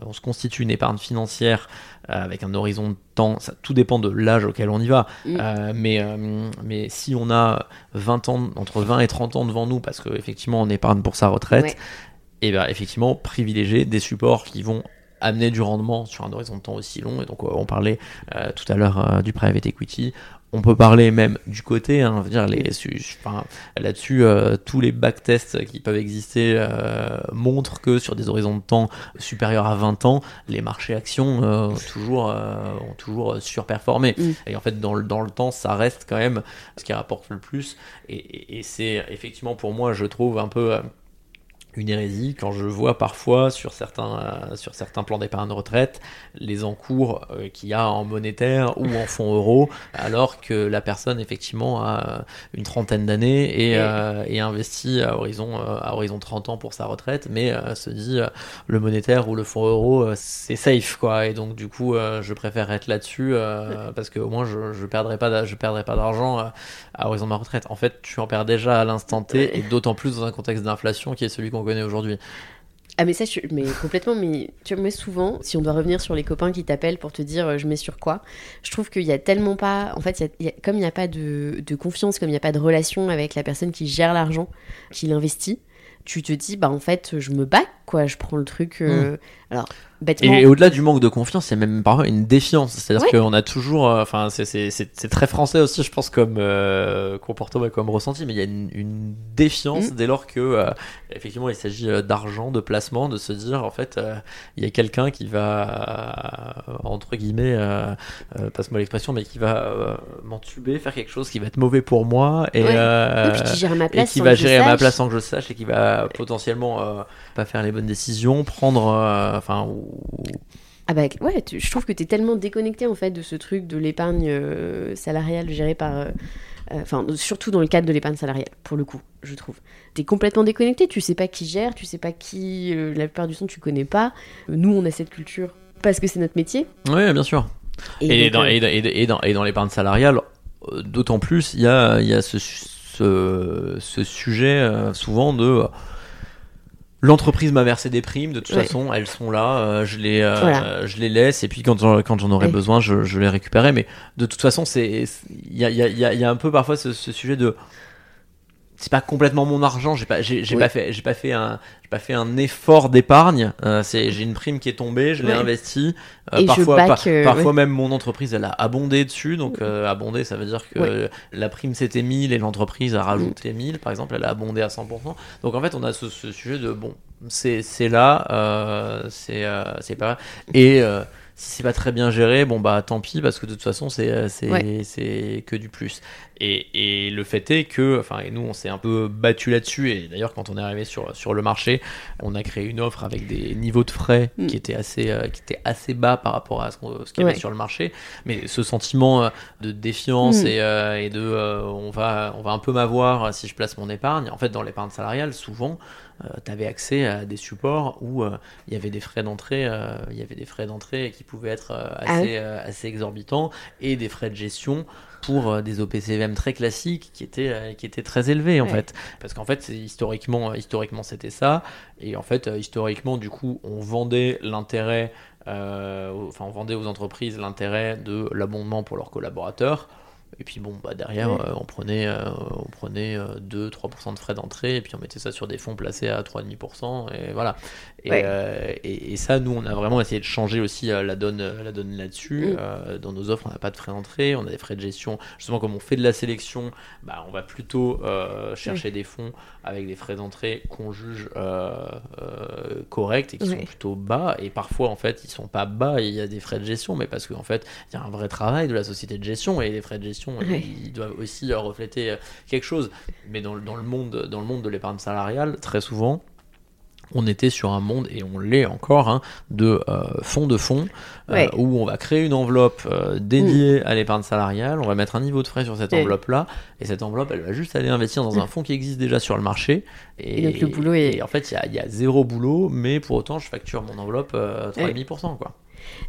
B: on se constitue une épargne financière avec un horizon de temps, ça, tout dépend de l'âge auquel on y va, mm. mais, mais si on a 20 ans, entre 20 et 30 ans devant nous, parce qu'effectivement on épargne pour sa retraite, et bien effectivement privilégier des supports qui vont amener du rendement sur un horizon de temps aussi long. Et donc, on parlait euh, tout à l'heure euh, du private equity. On peut parler même du côté, hein, dire les, enfin, là-dessus, euh, tous les backtests qui peuvent exister montrent que sur des horizons de temps supérieurs à 20 ans, les marchés actions ont toujours, ont toujours surperformé. Mm. Et en fait, dans le, dans le temps, ça reste quand même ce qui rapporte le plus. et c'est effectivement pour moi, je trouve un peu une hérésie quand je vois parfois sur certains, euh, sur certains plans d'épargne retraite les encours euh, qu'il y a en monétaire ou en fonds euros, alors que la personne effectivement a euh, une trentaine d'années et, et, investit à horizon, à horizon 30 ans pour sa retraite, mais se dit le monétaire ou le fonds euro c'est safe quoi, et donc du coup je préfère être là-dessus parce que au moins je, je perdrai pas je perdrai pas d'argent à horizon de ma retraite. En fait, tu en perds déjà à l'instant T et d'autant plus dans un contexte d'inflation qui est celui qu'on aujourd'hui.
C: Ah mais ça, mais complètement, mais tu vois, souvent, si on doit revenir sur les copains qui t'appellent pour te dire euh, je mets sur quoi, je trouve qu'il y a tellement pas, en fait, comme il n'y a pas de, de confiance, comme il n'y a pas de relation avec la personne qui gère l'argent, qui l'investit, tu te dis, bah en fait, je me bats, quoi, je prends le truc. Euh, hmm. Alors,
B: et, au-delà du manque de confiance, il y a même parfois une défiance. C'est-à-dire qu'on a toujours, euh, enfin, c'est très français aussi, je pense, comme euh, comportement comme ressenti, mais il y a une, défiance mm. dès lors que, euh, effectivement, il s'agit d'argent, de placement, de se dire, en fait, il y a quelqu'un qui va, entre guillemets, passe-moi l'expression, mais qui va m'entuber, faire quelque chose qui va être mauvais pour moi et,
C: qui, ma place
B: qui va gérer ma place sans que je sache et qui va potentiellement pas faire les bonnes décisions, prendre, enfin,
C: ah bah ouais, je trouve que tu es tellement déconnecté en fait de ce truc de l'épargne euh, salariale gérée par... Euh, euh, enfin, surtout dans le cadre de l'épargne salariale, pour le coup, je trouve. Tu es complètement déconnecté, tu sais pas qui gère, tu sais pas qui... la plupart du temps, tu connais pas. Nous, on a cette culture parce que c'est notre métier.
B: Oui, bien sûr. Et, dans, et, dans, et, dans, l'épargne salariale, d'autant plus, il y a, y a ce, ce, ce sujet souvent de L'entreprise m'a versé des primes, de toute façon, elles sont là, euh, je, les, euh, je les laisse, et puis quand, quand j'en aurai besoin, je, je, les récupérerai. Mais de toute façon, il y a, y, a, y a, un peu parfois ce, ce sujet de c'est pas complètement mon argent j'ai pas j'ai pas fait j'ai pas fait un j'ai pas fait un effort d'épargne. Euh, c'est j'ai une prime qui est tombée je l'ai investie.
C: Euh, parfois
B: euh, parfois même mon entreprise elle a abondé dessus. Donc abondé ça veut dire que la prime c'était 1000 et l'entreprise a rajouté 1000 par exemple elle a abondé à 100% donc en fait on a ce, ce sujet de bon c'est c'est là c'est c'est pas et si c'est pas très bien géré, bon bah tant pis parce que de toute façon c'est euh, c'est que du plus. Et, et, le fait est que, enfin, et nous on s'est un peu battu là-dessus et d'ailleurs quand on est arrivé sur sur le marché, on a créé une offre avec des niveaux de frais mm. qui étaient assez euh, qui étaient assez bas par rapport à ce, qu'il y avait sur le marché. Mais ce sentiment euh, de défiance mm. et, et, de on va on va un peu m'avoir si je place mon épargne. En fait, dans l'épargne salariale, souvent euh, tu avais accès à des supports où euh, il y avait des frais d'entrée, euh, il y avait des frais d'entrée qui pouvaient être ah assez, assez exorbitants et des frais de gestion pour des OPCVM très classiques qui étaient, qui étaient très élevés en fait. Parce qu'en fait, historiquement, historiquement c'était ça. Et en fait, historiquement, du coup, on vendait l'intérêt, enfin, on vendait aux entreprises l'intérêt de l'abondement pour leurs collaborateurs et puis bon, bah derrière, euh, on prenait, euh, on prenait 2-3% euh, de frais d'entrée et puis on mettait ça sur des fonds placés à 3,5% et voilà. Et, et, ça, nous, on a vraiment essayé de changer aussi la donne, la donne là-dessus. Mm. dans nos offres, on n'a pas de frais d'entrée, on a des frais de gestion. Justement, comme on fait de la sélection, bah, on va plutôt chercher des fonds avec des frais d'entrée qu'on juge corrects et qui sont plutôt bas. Et parfois, en fait, ils sont pas bas il y a des frais de gestion, mais parce qu'en fait, il y a un vrai travail de la société de gestion et les frais de gestion ils doivent aussi euh, refléter euh, quelque chose. Mais dans, dans, le monde, dans le monde de l'épargne salariale, très souvent, on était sur un monde, et on l'est encore, hein, de euh, fonds de fonds, où on va créer une enveloppe dédiée mm. à l'épargne salariale, on va mettre un niveau de frais sur cette enveloppe-là, et cette enveloppe, elle va juste aller investir dans un fonds qui existe déjà sur le marché.
C: Et, donc le boulot est...
B: et en fait, il y a, y a, zéro boulot, mais pour autant, je facture mon enveloppe 3,5%. Quoi.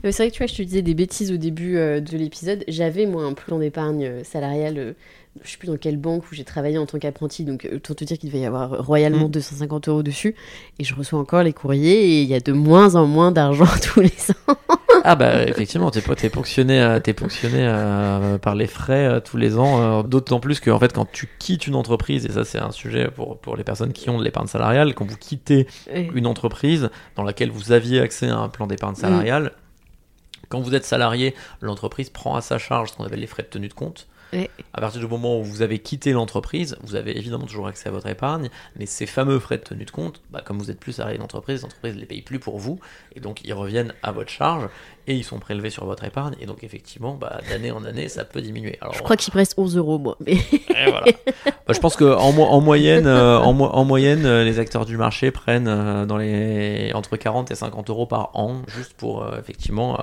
C: C'est vrai que tu vois, je te disais des bêtises au début de l'épisode. J'avais moi un plan d'épargne salariale je sais plus dans quelle banque où j'ai travaillé en tant qu'apprenti, donc autant te dire qu'il devait y avoir royalement 250 mm. euros dessus, et je reçois encore les courriers, et il y a de moins en moins d'argent tous les ans.
B: ah bah effectivement, t'es es ponctionné, euh, ponctionné euh, par les frais euh, tous les ans, d'autant plus que en fait quand tu quittes une entreprise, et ça c'est un sujet pour, pour les personnes qui ont de l'épargne salariale, quand vous quittez une entreprise dans laquelle vous aviez accès à un plan d'épargne mm. salariale, quand vous êtes salarié, l'entreprise prend à sa charge ce qu'on appelle les frais de tenue de compte. À partir du moment où vous avez quitté l'entreprise, vous avez évidemment toujours accès à votre épargne, mais ces fameux frais de tenue de compte, bah, comme vous n'êtes plus salarié d'entreprise, l'entreprise ne les paye plus pour vous, et donc ils reviennent à votre charge, et ils sont prélevés sur votre épargne, et donc effectivement, bah, d'année en année, ça peut diminuer.
C: Alors, je crois qu'il reste 11 euros, moi. Mais...
B: voilà. bah, je pense qu'en en, moyenne, euh, en, en, moyenne, euh, les acteurs du marché prennent euh, dans les, entre 40 et 50 euros par an, juste pour effectivement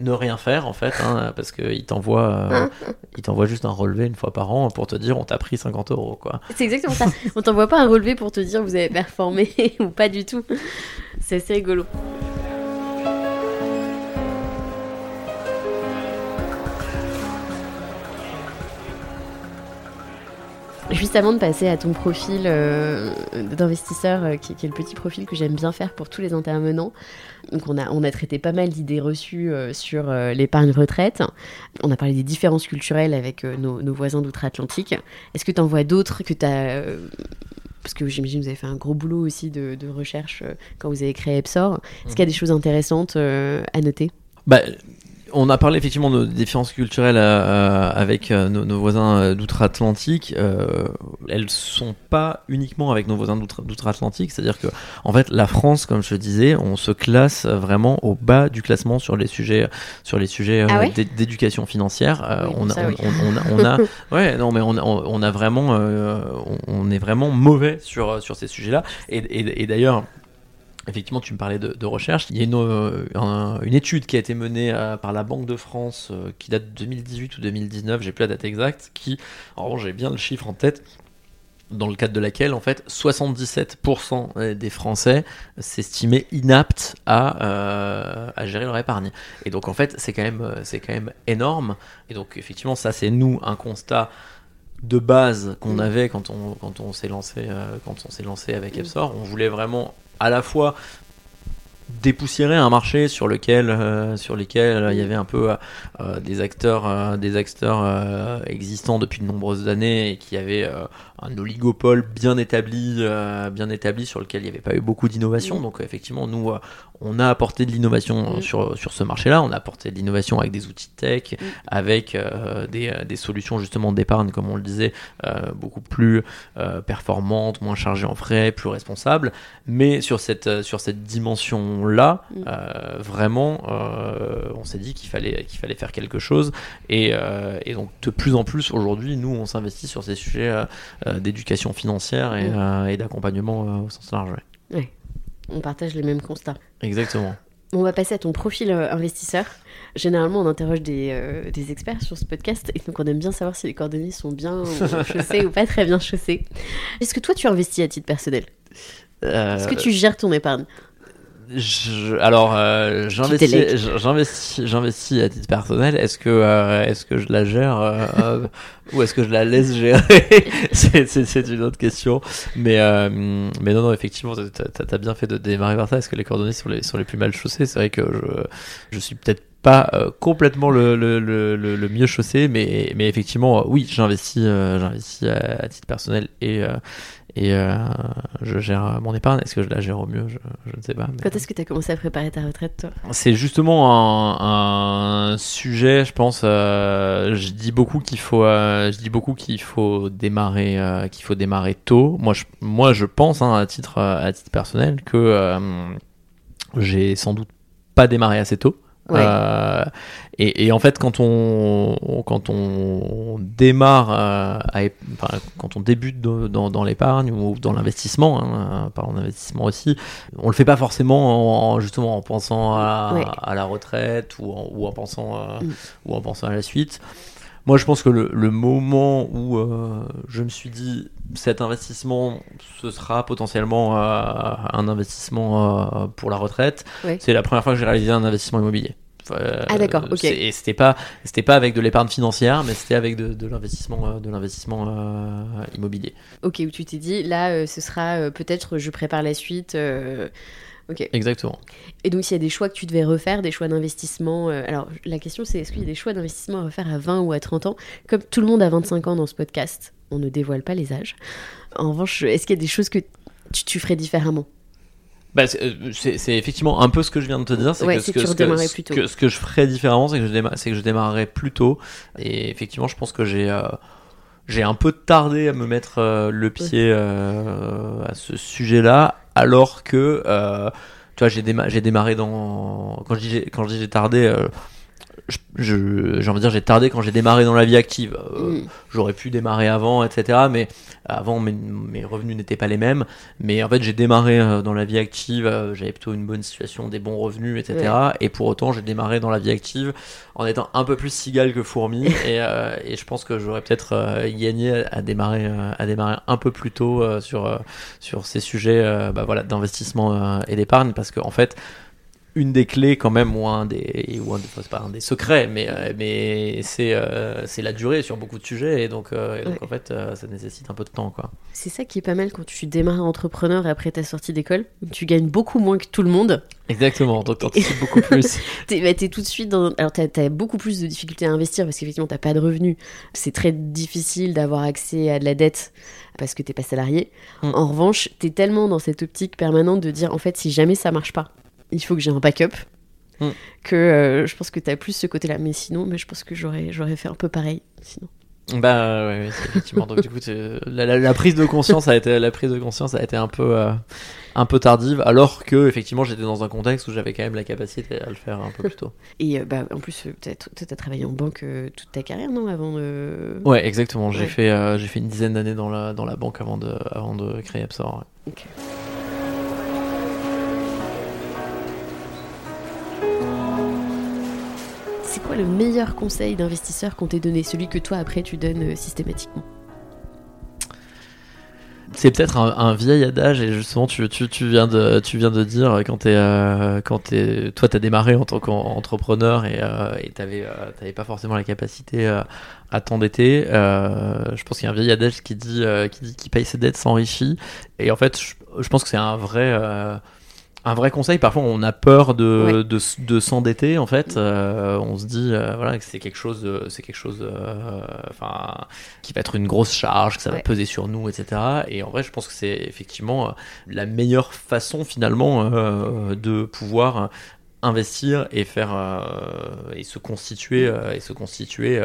B: ne rien faire en fait, hein, parce qu'il t'envoie, euh, il t'envoie juste un relevé une fois par an pour te dire on t'a pris 50 euros quoi.
C: C'est exactement ça. On t'envoie pas un relevé pour te dire vous avez performé ou pas du tout. C'est assez rigolo. Juste avant de passer à ton profil euh, d'investisseur, euh, qui, est le petit profil que j'aime bien faire pour tous les intervenants, donc on a, on a traité pas mal d'idées reçues euh, sur l'épargne retraite. On a parlé des différences culturelles avec nos, voisins d'outre-Atlantique. Est-ce que tu en vois d'autres que tu as parce que j'imagine que vous avez fait un gros boulot aussi de, recherche quand vous avez créé Epsor. Est-ce qu'il y a des choses intéressantes à noter?
B: Bah, on a parlé effectivement de différences culturelles euh, euh, avec euh, nos, voisins d'outre-Atlantique. elles sont pas uniquement avec nos voisins d'outre-Atlantique, c'est-à-dire que en fait la France, comme je disais, on se classe vraiment au bas du classement sur les sujets sur les sujets ah d'éducation financière. on, a, on, a, ouais, non mais on, a vraiment, on, est vraiment mauvais sur sur ces sujets-là. et d'ailleurs Effectivement, tu me parlais de, recherche. Il y a une, euh, une, étude qui a été menée euh, par la Banque de France euh, qui date de 2018 ou 2019, j'ai plus la date exacte, qui, en j'ai bien le chiffre en tête, dans le cadre de laquelle, en fait, 77% des Français s'estimaient inaptes à, à, gérer leur épargne. Et donc, en fait, c'est quand, même, quand même énorme. Et donc, effectivement, ça, c'est nous un constat de base qu'on mm. avait quand on, quand on s'est lancé, quand on lancé avec mm. Epsor. On voulait vraiment à la fois dépoussiérer un marché sur lequel euh, sur lesquels euh, il y avait un peu euh, des acteurs des acteurs existants depuis de nombreuses années et qui avaient un oligopole bien établi bien établi sur lequel il n'y avait pas eu beaucoup d'innovation. Donc effectivement nous on a apporté de l'innovation sur, sur ce marché-là, on a apporté de l'innovation avec des outils tech, avec des, des, solutions justement d'épargne, comme on le disait, beaucoup plus performantes, moins chargées en frais, plus responsables. Mais sur cette, sur cette dimension-là, mm. vraiment, on s'est dit qu'il fallait, qu'il fallait faire quelque chose. Et, et, donc de plus en plus aujourd'hui, nous, on s'investit sur ces sujets d'éducation financière et, et d'accompagnement au sens large.
C: Ouais on partage les mêmes constats.
B: Exactement.
C: On va passer à ton profil euh, investisseur. Généralement, on interroge euh, des, experts sur ce podcast et donc on aime bien savoir si les coordonnées sont bien chaussées ou pas très bien chaussées. Est-ce que toi, tu investis à titre personnel? Est-ce que tu gères ton épargne?
B: Alors, euh, j'investis, j'investis, à titre personnel. Est-ce que, euh, est-ce que je la gère euh, ou est-ce que je la laisse gérer c'est, une autre question. Mais, mais non, non, effectivement, t'as, as bien fait de démarrer par ça. Est-ce que les coordonnées sont les, sont les plus mal chaussées C'est vrai que je, je suis peut-être pas complètement le, le, le, le, mieux chaussé, mais, mais effectivement, oui, j'investis, j'investis à, titre personnel et, et euh, je gère mon épargne. Est-ce que je la gère au mieux? Je, ne sais pas.
C: Quand est-ce que tu as commencé à préparer ta retraite, toi?
B: C'est justement un, sujet, je pense. Euh, je dis beaucoup qu'il faut, euh, je dis beaucoup qu'il faut démarrer, qu'il faut démarrer tôt. Moi, je, moi, je pense hein, à titre, à titre personnel que j'ai sans doute pas démarré assez tôt. Euh, et, en fait, quand on, quand on démarre, euh, quand on débute dans, l'épargne ou dans l'investissement, hein, parlons d'investissement aussi, on le fait pas forcément en, justement en pensant à, la retraite ou en, ou en pensant, euh, mm. ou en pensant à la suite. Moi, je pense que le, moment où je me suis dit cet investissement, ce sera potentiellement un investissement pour la retraite, c'est la première fois que j'ai réalisé un investissement immobilier.
C: ah d'accord, ok.
B: Et c'était pas, c'était pas avec de l'épargne financière, mais c'était avec de, l'investissement, de l'investissement immobilier.
C: Ok, où tu t'es dit, là, ce sera peut-être, je prépare la suite.
B: Exactement.
C: Et donc, s'il y a des choix que tu devais refaire, des choix d'investissement, euh, alors la question c'est est-ce qu'il y a des choix d'investissement à refaire à 20 ou à 30 ans? Comme tout le monde a 25 ans dans ce podcast, on ne dévoile pas les âges. En revanche, est-ce qu'il y a des choses que tu, ferais différemment?
B: Bah, euh, c'est effectivement un peu ce que je viens de te dire.
C: C'est que, ce, que, ce,
B: que, ce, que, je ferais différemment, c'est que, je que je démarrerais plus tôt. Et effectivement, je pense que j'ai euh, j'ai un peu tardé à me mettre le pied à ce sujet-là alors que euh, tu vois j'ai démarré dans quand je dis quand j'ai tardé euh, j'ai envie de dire j'ai tardé quand j'ai démarré dans la vie active. Euh, mm. J'aurais pu démarrer avant, etc. Mais avant mes, mes revenus n'étaient pas les mêmes. Mais en fait j'ai démarré euh, dans la vie active, euh, j'avais plutôt une bonne situation, des bons revenus, etc. Et pour autant j'ai démarré dans la vie active en étant un peu plus cigale que fourmi. et, et, je pense que j'aurais peut-être gagné à démarrer, à démarrer un peu plus tôt sur, sur ces sujets bah, voilà, d'investissement et d'épargne. Parce qu'en en fait une des clés quand même ou un des ou un, c'est pas un des secrets mais euh, mais c'est euh, c'est la durée sur beaucoup de sujets et donc, euh, en fait ça nécessite un peu de temps quoi.
C: C'est ça qui est pas mal quand tu démarres entrepreneur et après ta sortie d'école tu gagnes beaucoup moins que tout le monde.
B: Exactement donc t'anticipes beaucoup plus.
C: T'es bah, es tout de suite dans alors t'as as beaucoup plus de difficultés à investir parce qu'effectivement t'as pas de revenus. C'est très difficile d'avoir accès à de la dette parce que t'es pas salarié. Mm. en revanche t'es tellement dans cette optique permanente de dire en fait si jamais ça marche pas il faut que j'ai un backup. Hmm. Que euh, je pense que tu as plus ce côté-là. Mais sinon, mais je pense que j'aurais, j'aurais fait un peu pareil. Sinon.
B: Bah ouais, effectivement. Donc du coup, la, prise de conscience a été, la prise de conscience a été un peu, euh, un peu tardive, alors que effectivement, j'étais dans un contexte où j'avais quand même la capacité à le faire un peu plus tôt.
C: Et euh, bah en plus, tu as, travaillé en banque toute ta carrière, non, avant de.
B: Ouais, exactement. J'ai fait, j'ai fait une dizaine d'années dans la, dans la banque avant de, avant de créer Absor. Ok.
C: Le meilleur conseil d'investisseur qu'on t'ait donné Celui que toi, après, tu donnes euh, systématiquement.
B: C'est peut-être un, vieil adage et justement tu, tu, viens de tu viens de dire quand t'es euh, quand es, toi t'as démarré en tant qu'entrepreneur et euh, et t'avais pas forcément la capacité à t'endetter je pense qu'il y a un vieil adage qui dit qui dit paye ses dettes s'enrichit. Et en fait je pense que c'est un vrai un vrai conseil, parfois on a peur de, de, s'endetter en fait. Euh, on se dit euh, voilà que c'est quelque chose, c'est quelque chose, euh, enfin qui va être une grosse charge, que ça va peser sur nous, etc. Et en vrai, je pense que c'est effectivement la meilleure façon finalement de pouvoir investir et faire et se constituer et se constituer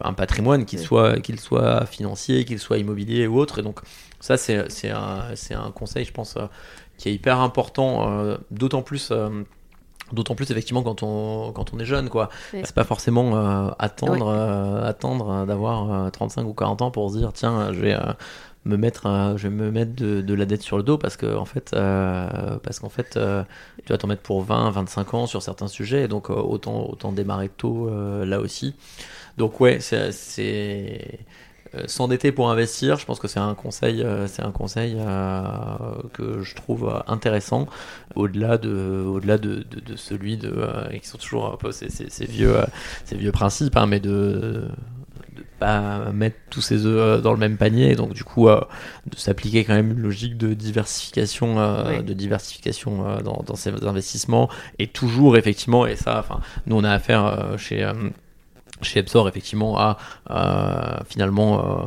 B: un patrimoine qu'il soit qu'il soit financier, qu'il soit immobilier ou autre. Et donc ça c'est un c'est un conseil, je pense qui est hyper important, euh, d'autant plus. Euh, d'autant plus effectivement quand on, quand on est jeune, quoi. C'est pas forcément euh, attendre, attendre d'avoir 35 ou 40 ans pour se dire tiens, je vais me mettre, je vais me mettre de, la dette sur le dos parce que en fait, parce qu'en fait, tu vas t'en mettre pour 20, 25 ans sur certains sujets, donc autant, autant démarrer tôt là aussi. Donc ouais, c'est euh, s'endetter pour investir, je pense que c'est un conseil, euh, c'est un conseil euh, que je trouve intéressant, au-delà de, au-delà de, de, celui de, qui sont toujours un peu ces, ces, vieux, ces vieux principes, hein, mais de de pas mettre tous ses œufs dans le même panier, et donc du coup de s'appliquer quand même une logique de diversification, de diversification dans, dans ses investissements, et toujours effectivement, et ça, enfin, nous on a affaire chez chez Epsor effectivement à euh, finalement euh,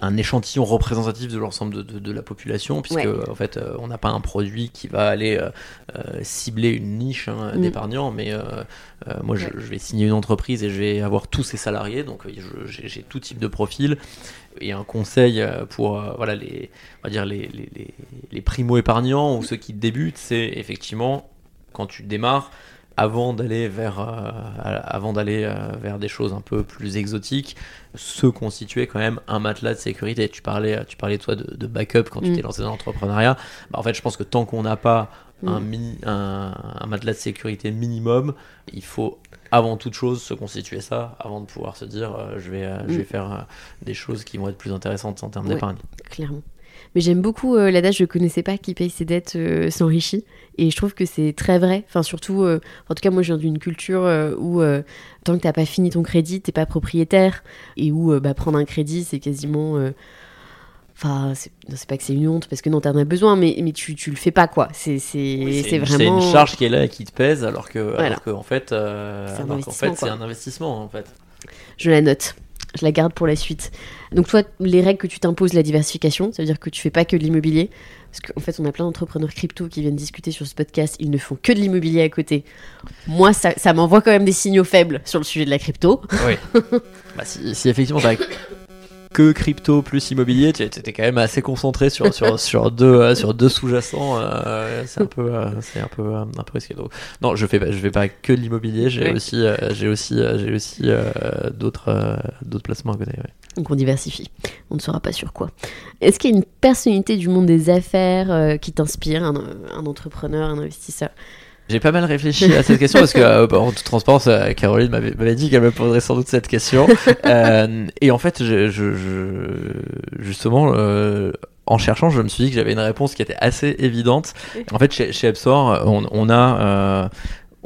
B: un échantillon représentatif de l'ensemble de, la population, puisque en fait, euh, on n'a pas un produit qui va aller cibler une niche hein, mm. d'épargnants, mais moi, je, vais signer une entreprise et je vais avoir tous ses salariés, donc j'ai tout type de profil. Et un conseil pour voilà les, on va dire les, les, les primo épargnants ou ceux qui débutent, c'est effectivement quand tu démarres, avant d'aller vers, euh, avant d'aller euh, vers des choses un peu plus exotiques, se constituer quand même un matelas de sécurité. Tu parlais, tu parlais toi de, backup quand tu mm. t'es lancé dans l'entrepreneuriat. Bah, en fait, je pense que tant qu'on n'a pas mm. un, un, matelas de sécurité minimum, il faut avant toute chose se constituer ça avant de pouvoir se dire euh, je vais, je vais mm. faire des choses qui vont être plus intéressantes en termes d'épargne.
C: Clairement. Mais j'aime beaucoup euh, l'adage je connaissais pas qui paye ses dettes euh, s'enrichit. Et je trouve que c'est très vrai. Enfin, surtout, euh, en tout cas, moi, je viens d'une culture euh, où euh, tant que t'as pas fini ton crédit, t'es pas propriétaire. Et où bah, prendre un crédit, c'est quasiment. Enfin, c'est pas que c'est une honte parce que non, t'en as besoin, mais, mais tu, tu le fais pas, quoi. C'est
B: Oui,
C: c'est
B: une-
C: vraiment.
B: charge qui est là et qui te pèse, alors que,
C: Voilà.
B: alors que en fait,
C: C'est un
B: qu'en fait, un investissement en fait.
C: Je la note. Je la garde pour la suite. Donc toi, les règles que tu t'imposes, la diversification, ça veut dire que tu fais pas que de l'immobilier. Parce qu'en fait, on a plein d'entrepreneurs crypto qui viennent discuter sur ce podcast. Ils ne font que de l'immobilier à côté. Moi, ça, ça m'envoie quand même des signaux faibles sur le sujet de la crypto.
B: Oui. bah, si, si effectivement t'as que crypto plus immobilier, tu étais quand même assez concentré sur, sur, sur deux, euh, sur deux sous-jacents. euh, c'est un peu, euh, c'est un peu, un peu risqué. Donc, non, je fais pas, je fais pas que de l'immobilier. J'ai aussi, euh, j'ai aussi, j'ai aussi d'autres, d'autres placements à côté. ouais.
C: Donc on diversifie. On ne saura pas sur quoi. Est-ce qu'il y a une personnalité du monde des affaires qui t'inspire, un, un entrepreneur, un investisseur?
B: J'ai pas mal réfléchi à cette question parce que, euh, bah, en toute transparence, euh, Caroline m'avait m'avait dit qu'elle me poserait sans doute cette question. Euh, et en fait, je, je, je- justement, euh, en cherchant, je me suis dit que j'avais une réponse qui était assez évidente. En fait, chez, chez Epsor, on, on a.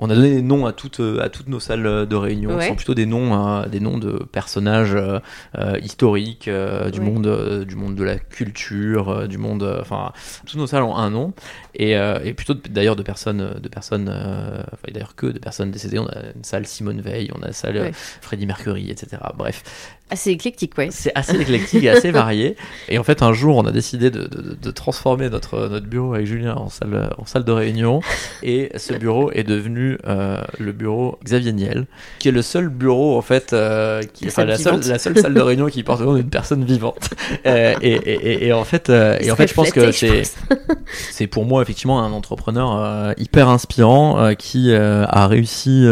B: on a donné des noms à toutes, euh, à toutes nos salles de réunion.
C: Ouais.
B: Ce sont plutôt des noms, euh, des noms de personnages euh, euh, historiques euh, du
C: Ouais.
B: monde, euh, du monde de la culture, du monde. Enfin, toutes nos salles ont un nom et, euh, et plutôt d'ailleurs de personnes, de personnes, euh, enfin, d'ailleurs que de personnes décédées. On a une salle Simone Veil, on a une salle
C: Ouais.
B: Freddie Mercury, etc. Bref,
C: Assez éclectique, ouais.
B: c'est assez éclectique et assez varié. Et en fait, un jour, on a décidé de, de- de transformer notre, notre bureau avec Julien en salle, en salle de réunion. Et ce bureau est devenu euh, le bureau Xavier Niel, qui est le seul bureau, en fait, euh, qui, enfin, la, seule, la seule salle de réunion qui porte le nom d'une personne vivante. Euh, et, et, et- et en fait, et en fait, je pense que c'est c'est pour moi effectivement un entrepreneur hyper inspirant qui a réussi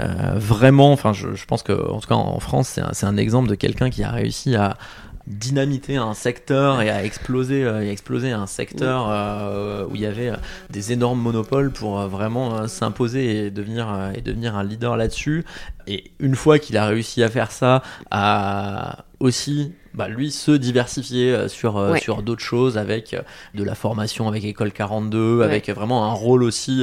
B: euh, vraiment, enfin je, je pense que en tout cas en France c'est un, c'est un exemple de quelqu'un qui a réussi à dynamiter un secteur et à exploser, euh, exploser un secteur euh, où il y avait euh, des énormes monopoles pour euh, vraiment s'imposer et devenir, euh, et devenir un leader là-dessus. Et une fois qu'il a réussi à faire ça, à aussi bah, lui se diversifier euh, sur, euh,
C: Ouais.
B: sur d'autres choses avec euh, de la formation avec École 42, avec vraiment un rôle aussi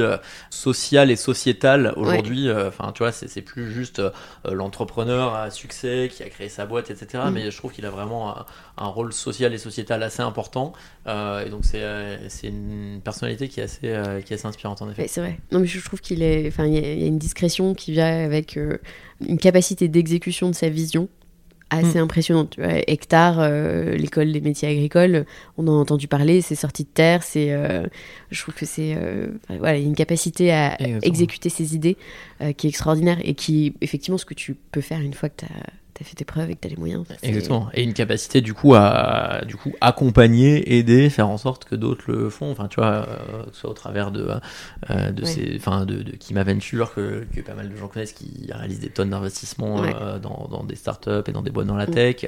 B: social et sociétal aujourd'hui. Enfin, tu vois, c'est plus juste l'entrepreneur à succès qui a créé sa boîte, etc.
C: Mm.
B: Mais je trouve qu'il a vraiment un, un rôle social et sociétal assez important. Euh, et donc, c'est une personnalité qui est assez, qui est assez inspirante en effet.
C: C'est vrai. Non, mais je trouve qu'il est. Enfin, il y, a- il y a une discrétion qui vient avec euh, une capacité d'exécution de sa vision assez impressionnante. Tu vois, Hectare, euh, l'école des métiers agricoles, on en a entendu parler, c'est sorti de terre, c'est. euh, je trouve que c'est. euh, voilà, il y a une capacité à exécuter ses idées qui est extraordinaire et qui, effectivement, ce que tu peux faire une fois que tu as, fait tes preuves et que tu as les moyens.
B: Exactement. Et une capacité du coup à du coup accompagner, aider, faire en sorte que d'autres le font. Enfin, tu vois, euh, que ce soit au travers de euh, de
C: Ouais.
B: ces, enfin de, de Kima Venture que, que pas mal de gens connaissent, qui réalisent des tonnes d'investissements
C: Ouais.
B: euh, dans, dans des startups et dans des boîtes dans la
C: Mm.
B: tech,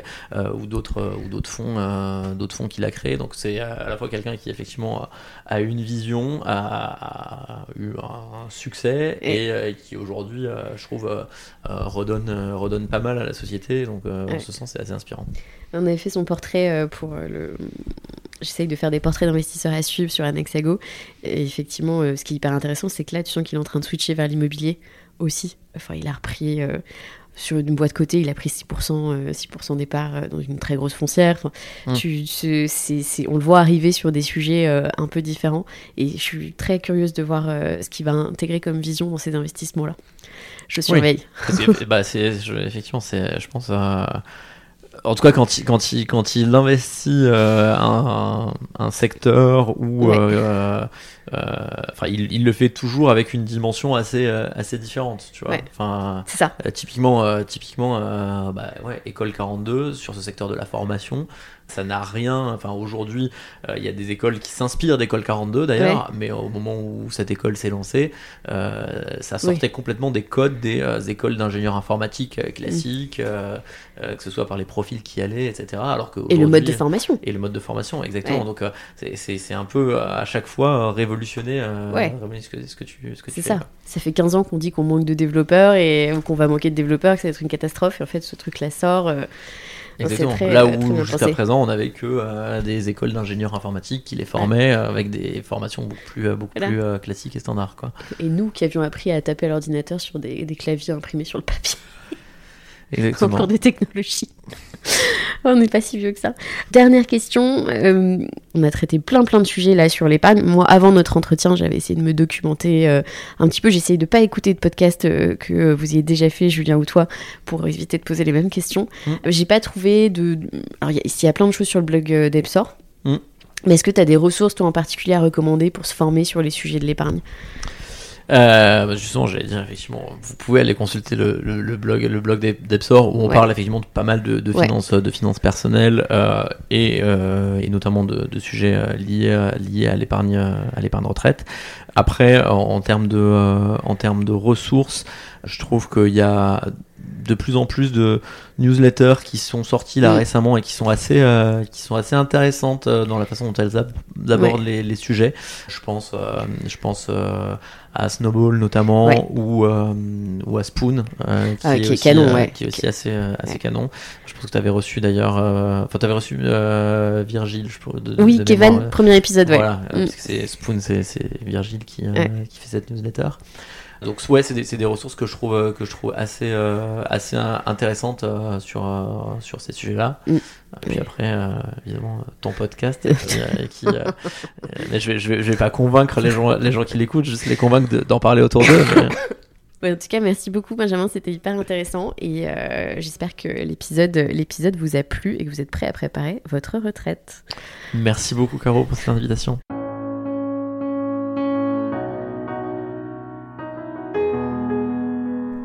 B: ou d'autres ou d'autres fonds, d'autres fonds qu'il a créés. Donc c'est à la fois quelqu'un qui effectivement a, une vision, a, a eu un succès
C: Et-
B: et, qui aujourd'hui, je trouve, redonne redonne pas mal à la société. Donc euh,
C: Ouais.
B: en ce sens, c'est assez inspirant.
C: On avait fait son portrait euh, pour euh, le. J'essaye de faire des portraits d'investisseurs à suivre sur Anexago. Et effectivement, euh, ce qui est hyper intéressant, c'est que là, tu sens qu'il est en train de switcher vers l'immobilier aussi. Enfin, il a repris sur une boîte côté, il a pris 6%, euh, 6 des parts euh, dans une très grosse foncière. Enfin,
B: Mm.
C: tu, on le voit arriver sur des sujets euh, un peu différents. Et je suis très curieuse de voir euh, ce qu'il va intégrer comme vision dans ces investissements-là. Je surveille.
B: Parce que, bah, je- effectivement, je pense, euh, en tout cas, quand il, quand il, quand il investit euh, un, un secteur où,
C: Ouais.
B: euh, euh, enfin, il, il le fait toujours avec une dimension assez, euh, assez différente, tu vois.
C: Ouais.
B: Enfin,
C: C'est ça.
B: euh, typiquement, euh, typiquement, euh, bah, ouais, école 42 sur ce secteur de la formation. Ça n'a rien. Enfin, aujourd'hui, euh, il y a des écoles qui s'inspirent d'école 42 d'ailleurs, mais au moment où cette école s'est lancée, euh, ça sortait complètement des codes des euh, écoles d'ingénieurs informatiques classiques, euh, que ce soit par les profils qui allaient, etc. Alors que
C: Et le mode de formation.
B: et le mode de formation, exactement.
C: Ouais.
B: Donc, c'est- un peu à chaque fois révolutionner,
C: Ouais.
B: révolutionner ce, que, ce que tu, ce que tu
C: C'est ça.
B: quoi.
C: Ça fait 15 ans qu'on dit qu'on manque de développeurs et qu'on va manquer de développeurs, que ça va être une catastrophe. Et en fait, ce truc-là sort.
B: Exactement.
C: très,
B: Là
C: euh,
B: où jusqu'à présent on avait que euh, des écoles d'ingénieurs informatiques qui les formaient euh, avec des formations beaucoup plus, beaucoup
C: Voilà.
B: plus euh, classiques et standards. Quoi.
C: Et nous qui avions appris à taper à l'ordinateur sur des, des claviers imprimés sur le papier.
B: Exactement.
C: Encore des technologies. on n'est pas si vieux que ça. Dernière question. euh, on a traité plein plein de sujets là sur l'épargne. Moi, avant notre entretien, j'avais essayé de me documenter euh, un petit peu. Essayé de pas écouter de podcast euh, que vous ayez déjà fait, Julien ou toi, pour éviter de poser les mêmes questions.
B: Mm.
C: Euh, J'ai pas trouvé de. Alors, il y, a- il y a plein de choses sur le blog d'Epsor.
B: Mm.
C: Mais est-ce que tu as des ressources, toi, en particulier, à recommander pour se former sur les sujets de l'épargne?
B: Euh, bah, justement, j'allais dire effectivement, vous pouvez aller consulter le, le, le blog, le blog d'Ep- d'Epsor où on
C: Ouais.
B: parle effectivement de pas mal de, de
C: Ouais.
B: finances, de finances personnelles euh, et, euh, et notamment de, de sujets euh, liés, à- liés à l'épargne, euh, à l'épargne retraite. Après, en, en termes de, euh, en termes de ressources, je trouve qu'il y a de plus en plus de newsletters qui sont sortis là
C: Mm.
B: récemment et qui sont assez, euh, qui sont assez intéressantes euh, dans la façon dont elles ab- abordent les, les sujets. Je pense, euh, je pense euh, à Snowball notamment
C: Ouais.
B: ou, euh, ou à Spoon euh, qui,
C: Ah,
B: est
C: qui est
B: aussi,
C: canon,
B: euh,
C: ouais.
B: qui est aussi assez, euh, assez
C: Ouais.
B: canon. Je pense que tu avais reçu d'ailleurs, euh, enfin tu avais reçu euh, Virgile, je pourrais- de,
C: Oui,
B: de
C: Kevin,
B: mémoire,
C: premier épisode, ouais.
B: voilà,
C: Mm.
B: parce que c'est Spoon, c'est c'est Virgile qui, qui fait cette newsletter. Donc ouais, c'est des, ressources que je trouve euh, que je trouve assez euh, assez euh, intéressantes euh, sur euh, sur ces sujets-là.
C: Mm.
B: Et puis après, euh, évidemment, ton podcast qui, euh, euh, euh, mais je vais je vais je vais pas convaincre les gens les gens qui l'écoutent, juste les convaincre de- d'en parler autour d'eux. mais-
C: Ouais, en tout cas, merci beaucoup Benjamin, c'était hyper intéressant et euh, j'espère que l'épisode l'épisode vous a plu et que vous êtes prêts à préparer votre retraite.
B: Merci beaucoup Caro pour cette invitation.